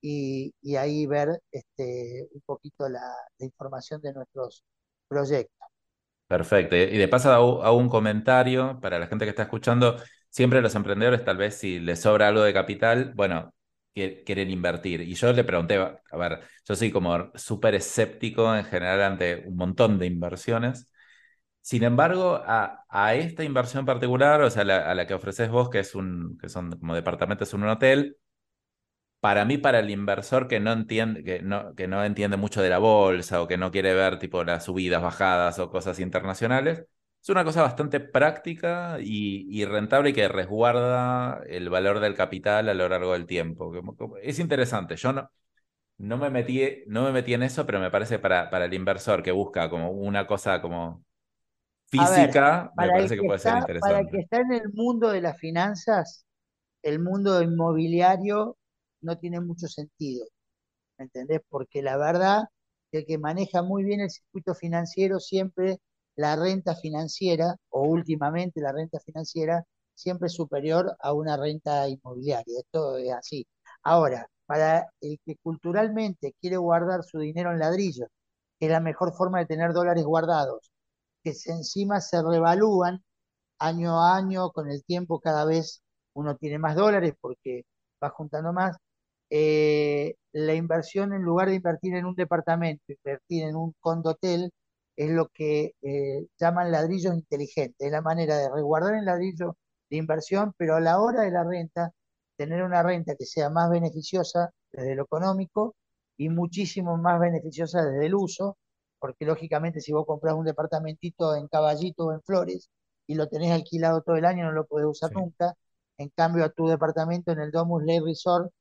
y, ahí ver este, un poquito la, información de nuestros proyectos. Perfecto. Y de paso hago un comentario para la gente que está escuchando. Siempre los emprendedores, tal vez si les sobra algo de capital, bueno, quieren invertir. Y yo le pregunté, a ver, yo soy como súper escéptico en general ante un montón de inversiones. Sin embargo, a, esta inversión particular, o sea, a la que ofreces vos, que, es un, que son como departamentos en un hotel, para mí, para el inversor que no entiende, que no, que no entiende mucho de la bolsa o que no quiere ver tipo las subidas, bajadas o cosas internacionales, es una cosa bastante práctica y, rentable y que resguarda el valor del capital a lo largo del tiempo. Es interesante. Yo no, no, me, metí, no me metí en eso, pero me parece para, para el inversor que busca como una cosa como física, me parece que, puede ser interesante. Para el que está en el mundo de las finanzas, el mundo inmobiliario no tiene mucho sentido, ¿me entendés? Porque la verdad, el que maneja muy bien el circuito financiero siempre la renta financiera, o últimamente la renta financiera, siempre es superior a una renta inmobiliaria. Esto es así. Ahora, para el que culturalmente quiere guardar su dinero en ladrillo, que es la mejor forma de tener dólares guardados, que encima se revalúan año a año, con el tiempo cada vez uno tiene más dólares porque va juntando más, eh, la inversión en lugar de invertir en un departamento, invertir en un condotel, es lo que eh, llaman ladrillos inteligentes, es la manera de resguardar el ladrillo de inversión, pero a la hora de la renta, tener una renta que sea más beneficiosa desde lo económico y muchísimo más beneficiosa desde el uso, porque lógicamente si vos compras un departamentito en Caballito o en Flores y lo tenés alquilado todo el año, no lo podés usar nunca, en cambio a tu departamento en el Domus Lake Resort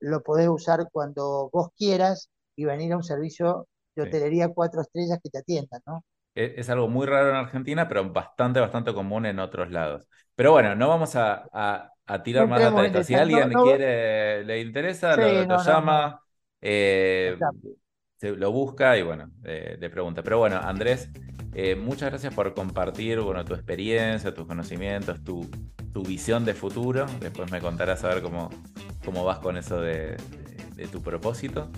lo podés usar cuando vos quieras y venir a un servicio de hotelería cuatro estrellas que te atiendan, ¿no? E, es, algo muy raro en Argentina, pero bastante, bastante común en otros lados. Pero bueno, no vamos a, tirar más data de esto. Si alguien quiere, le interesa, lo, llama, eh, lo busca y bueno, eh, le pregunta. Pero bueno, Andrés, eh, muchas gracias por compartir bueno, tu experiencia, tus conocimientos, tu, tu visión de futuro. Después me contarás a ver cómo, cómo vas con eso de, tu propósito.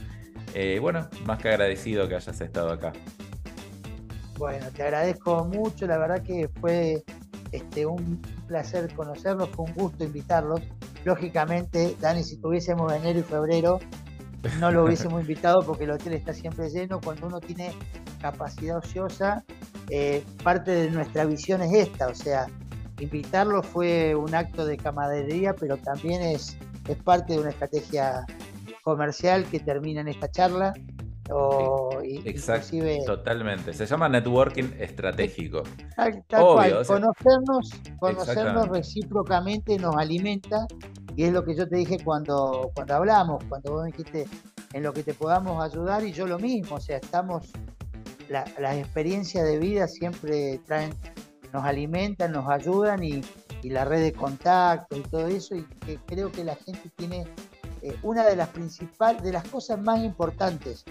Eh, bueno, más que agradecido que hayas estado acá. Bueno, te agradezco mucho, la verdad que fue este, un placer conocerlos, fue un gusto invitarlos. Lógicamente, Dani, si tuviésemos enero y febrero, no lo hubiésemos invitado porque el hotel está siempre lleno. Cuando uno tiene capacidad ociosa, eh, parte de nuestra visión es esta, o sea, invitarlo fue un acto de camaradería, pero también es, es parte de una estrategia comercial que termina en esta charla. O, Exacto, totalmente. Se llama networking estratégico. Conocernos, conocernos recíprocamente nos alimenta y es lo que yo te dije cuando, cuando hablamos, cuando vos me dijiste en lo que te podamos ayudar y yo lo mismo, o sea, estamos, las experiencias de vida siempre traen nos alimentan, nos ayudan y, la red de contacto y todo eso, y que creo que la gente tiene eh, una de las principales, de las cosas más importantes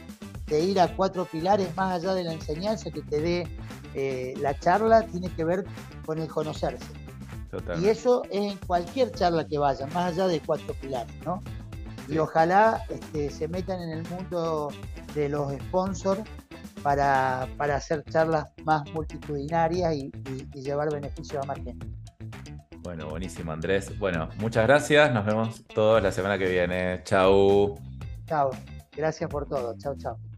de ir a cuatro pilares más allá de la enseñanza que te dé eh, la charla, tiene que ver con el conocerse. Y eso es en cualquier charla que vaya, más allá de cuatro pilares, ¿no? Y ojalá este, se metan en el mundo de los sponsors para, hacer charlas más multitudinarias y, llevar beneficio a más gente. Bueno, buenísimo Andrés. Bueno, muchas gracias. Nos vemos todos la semana que viene. Chau. Chau. Gracias por todo. Chau, chau.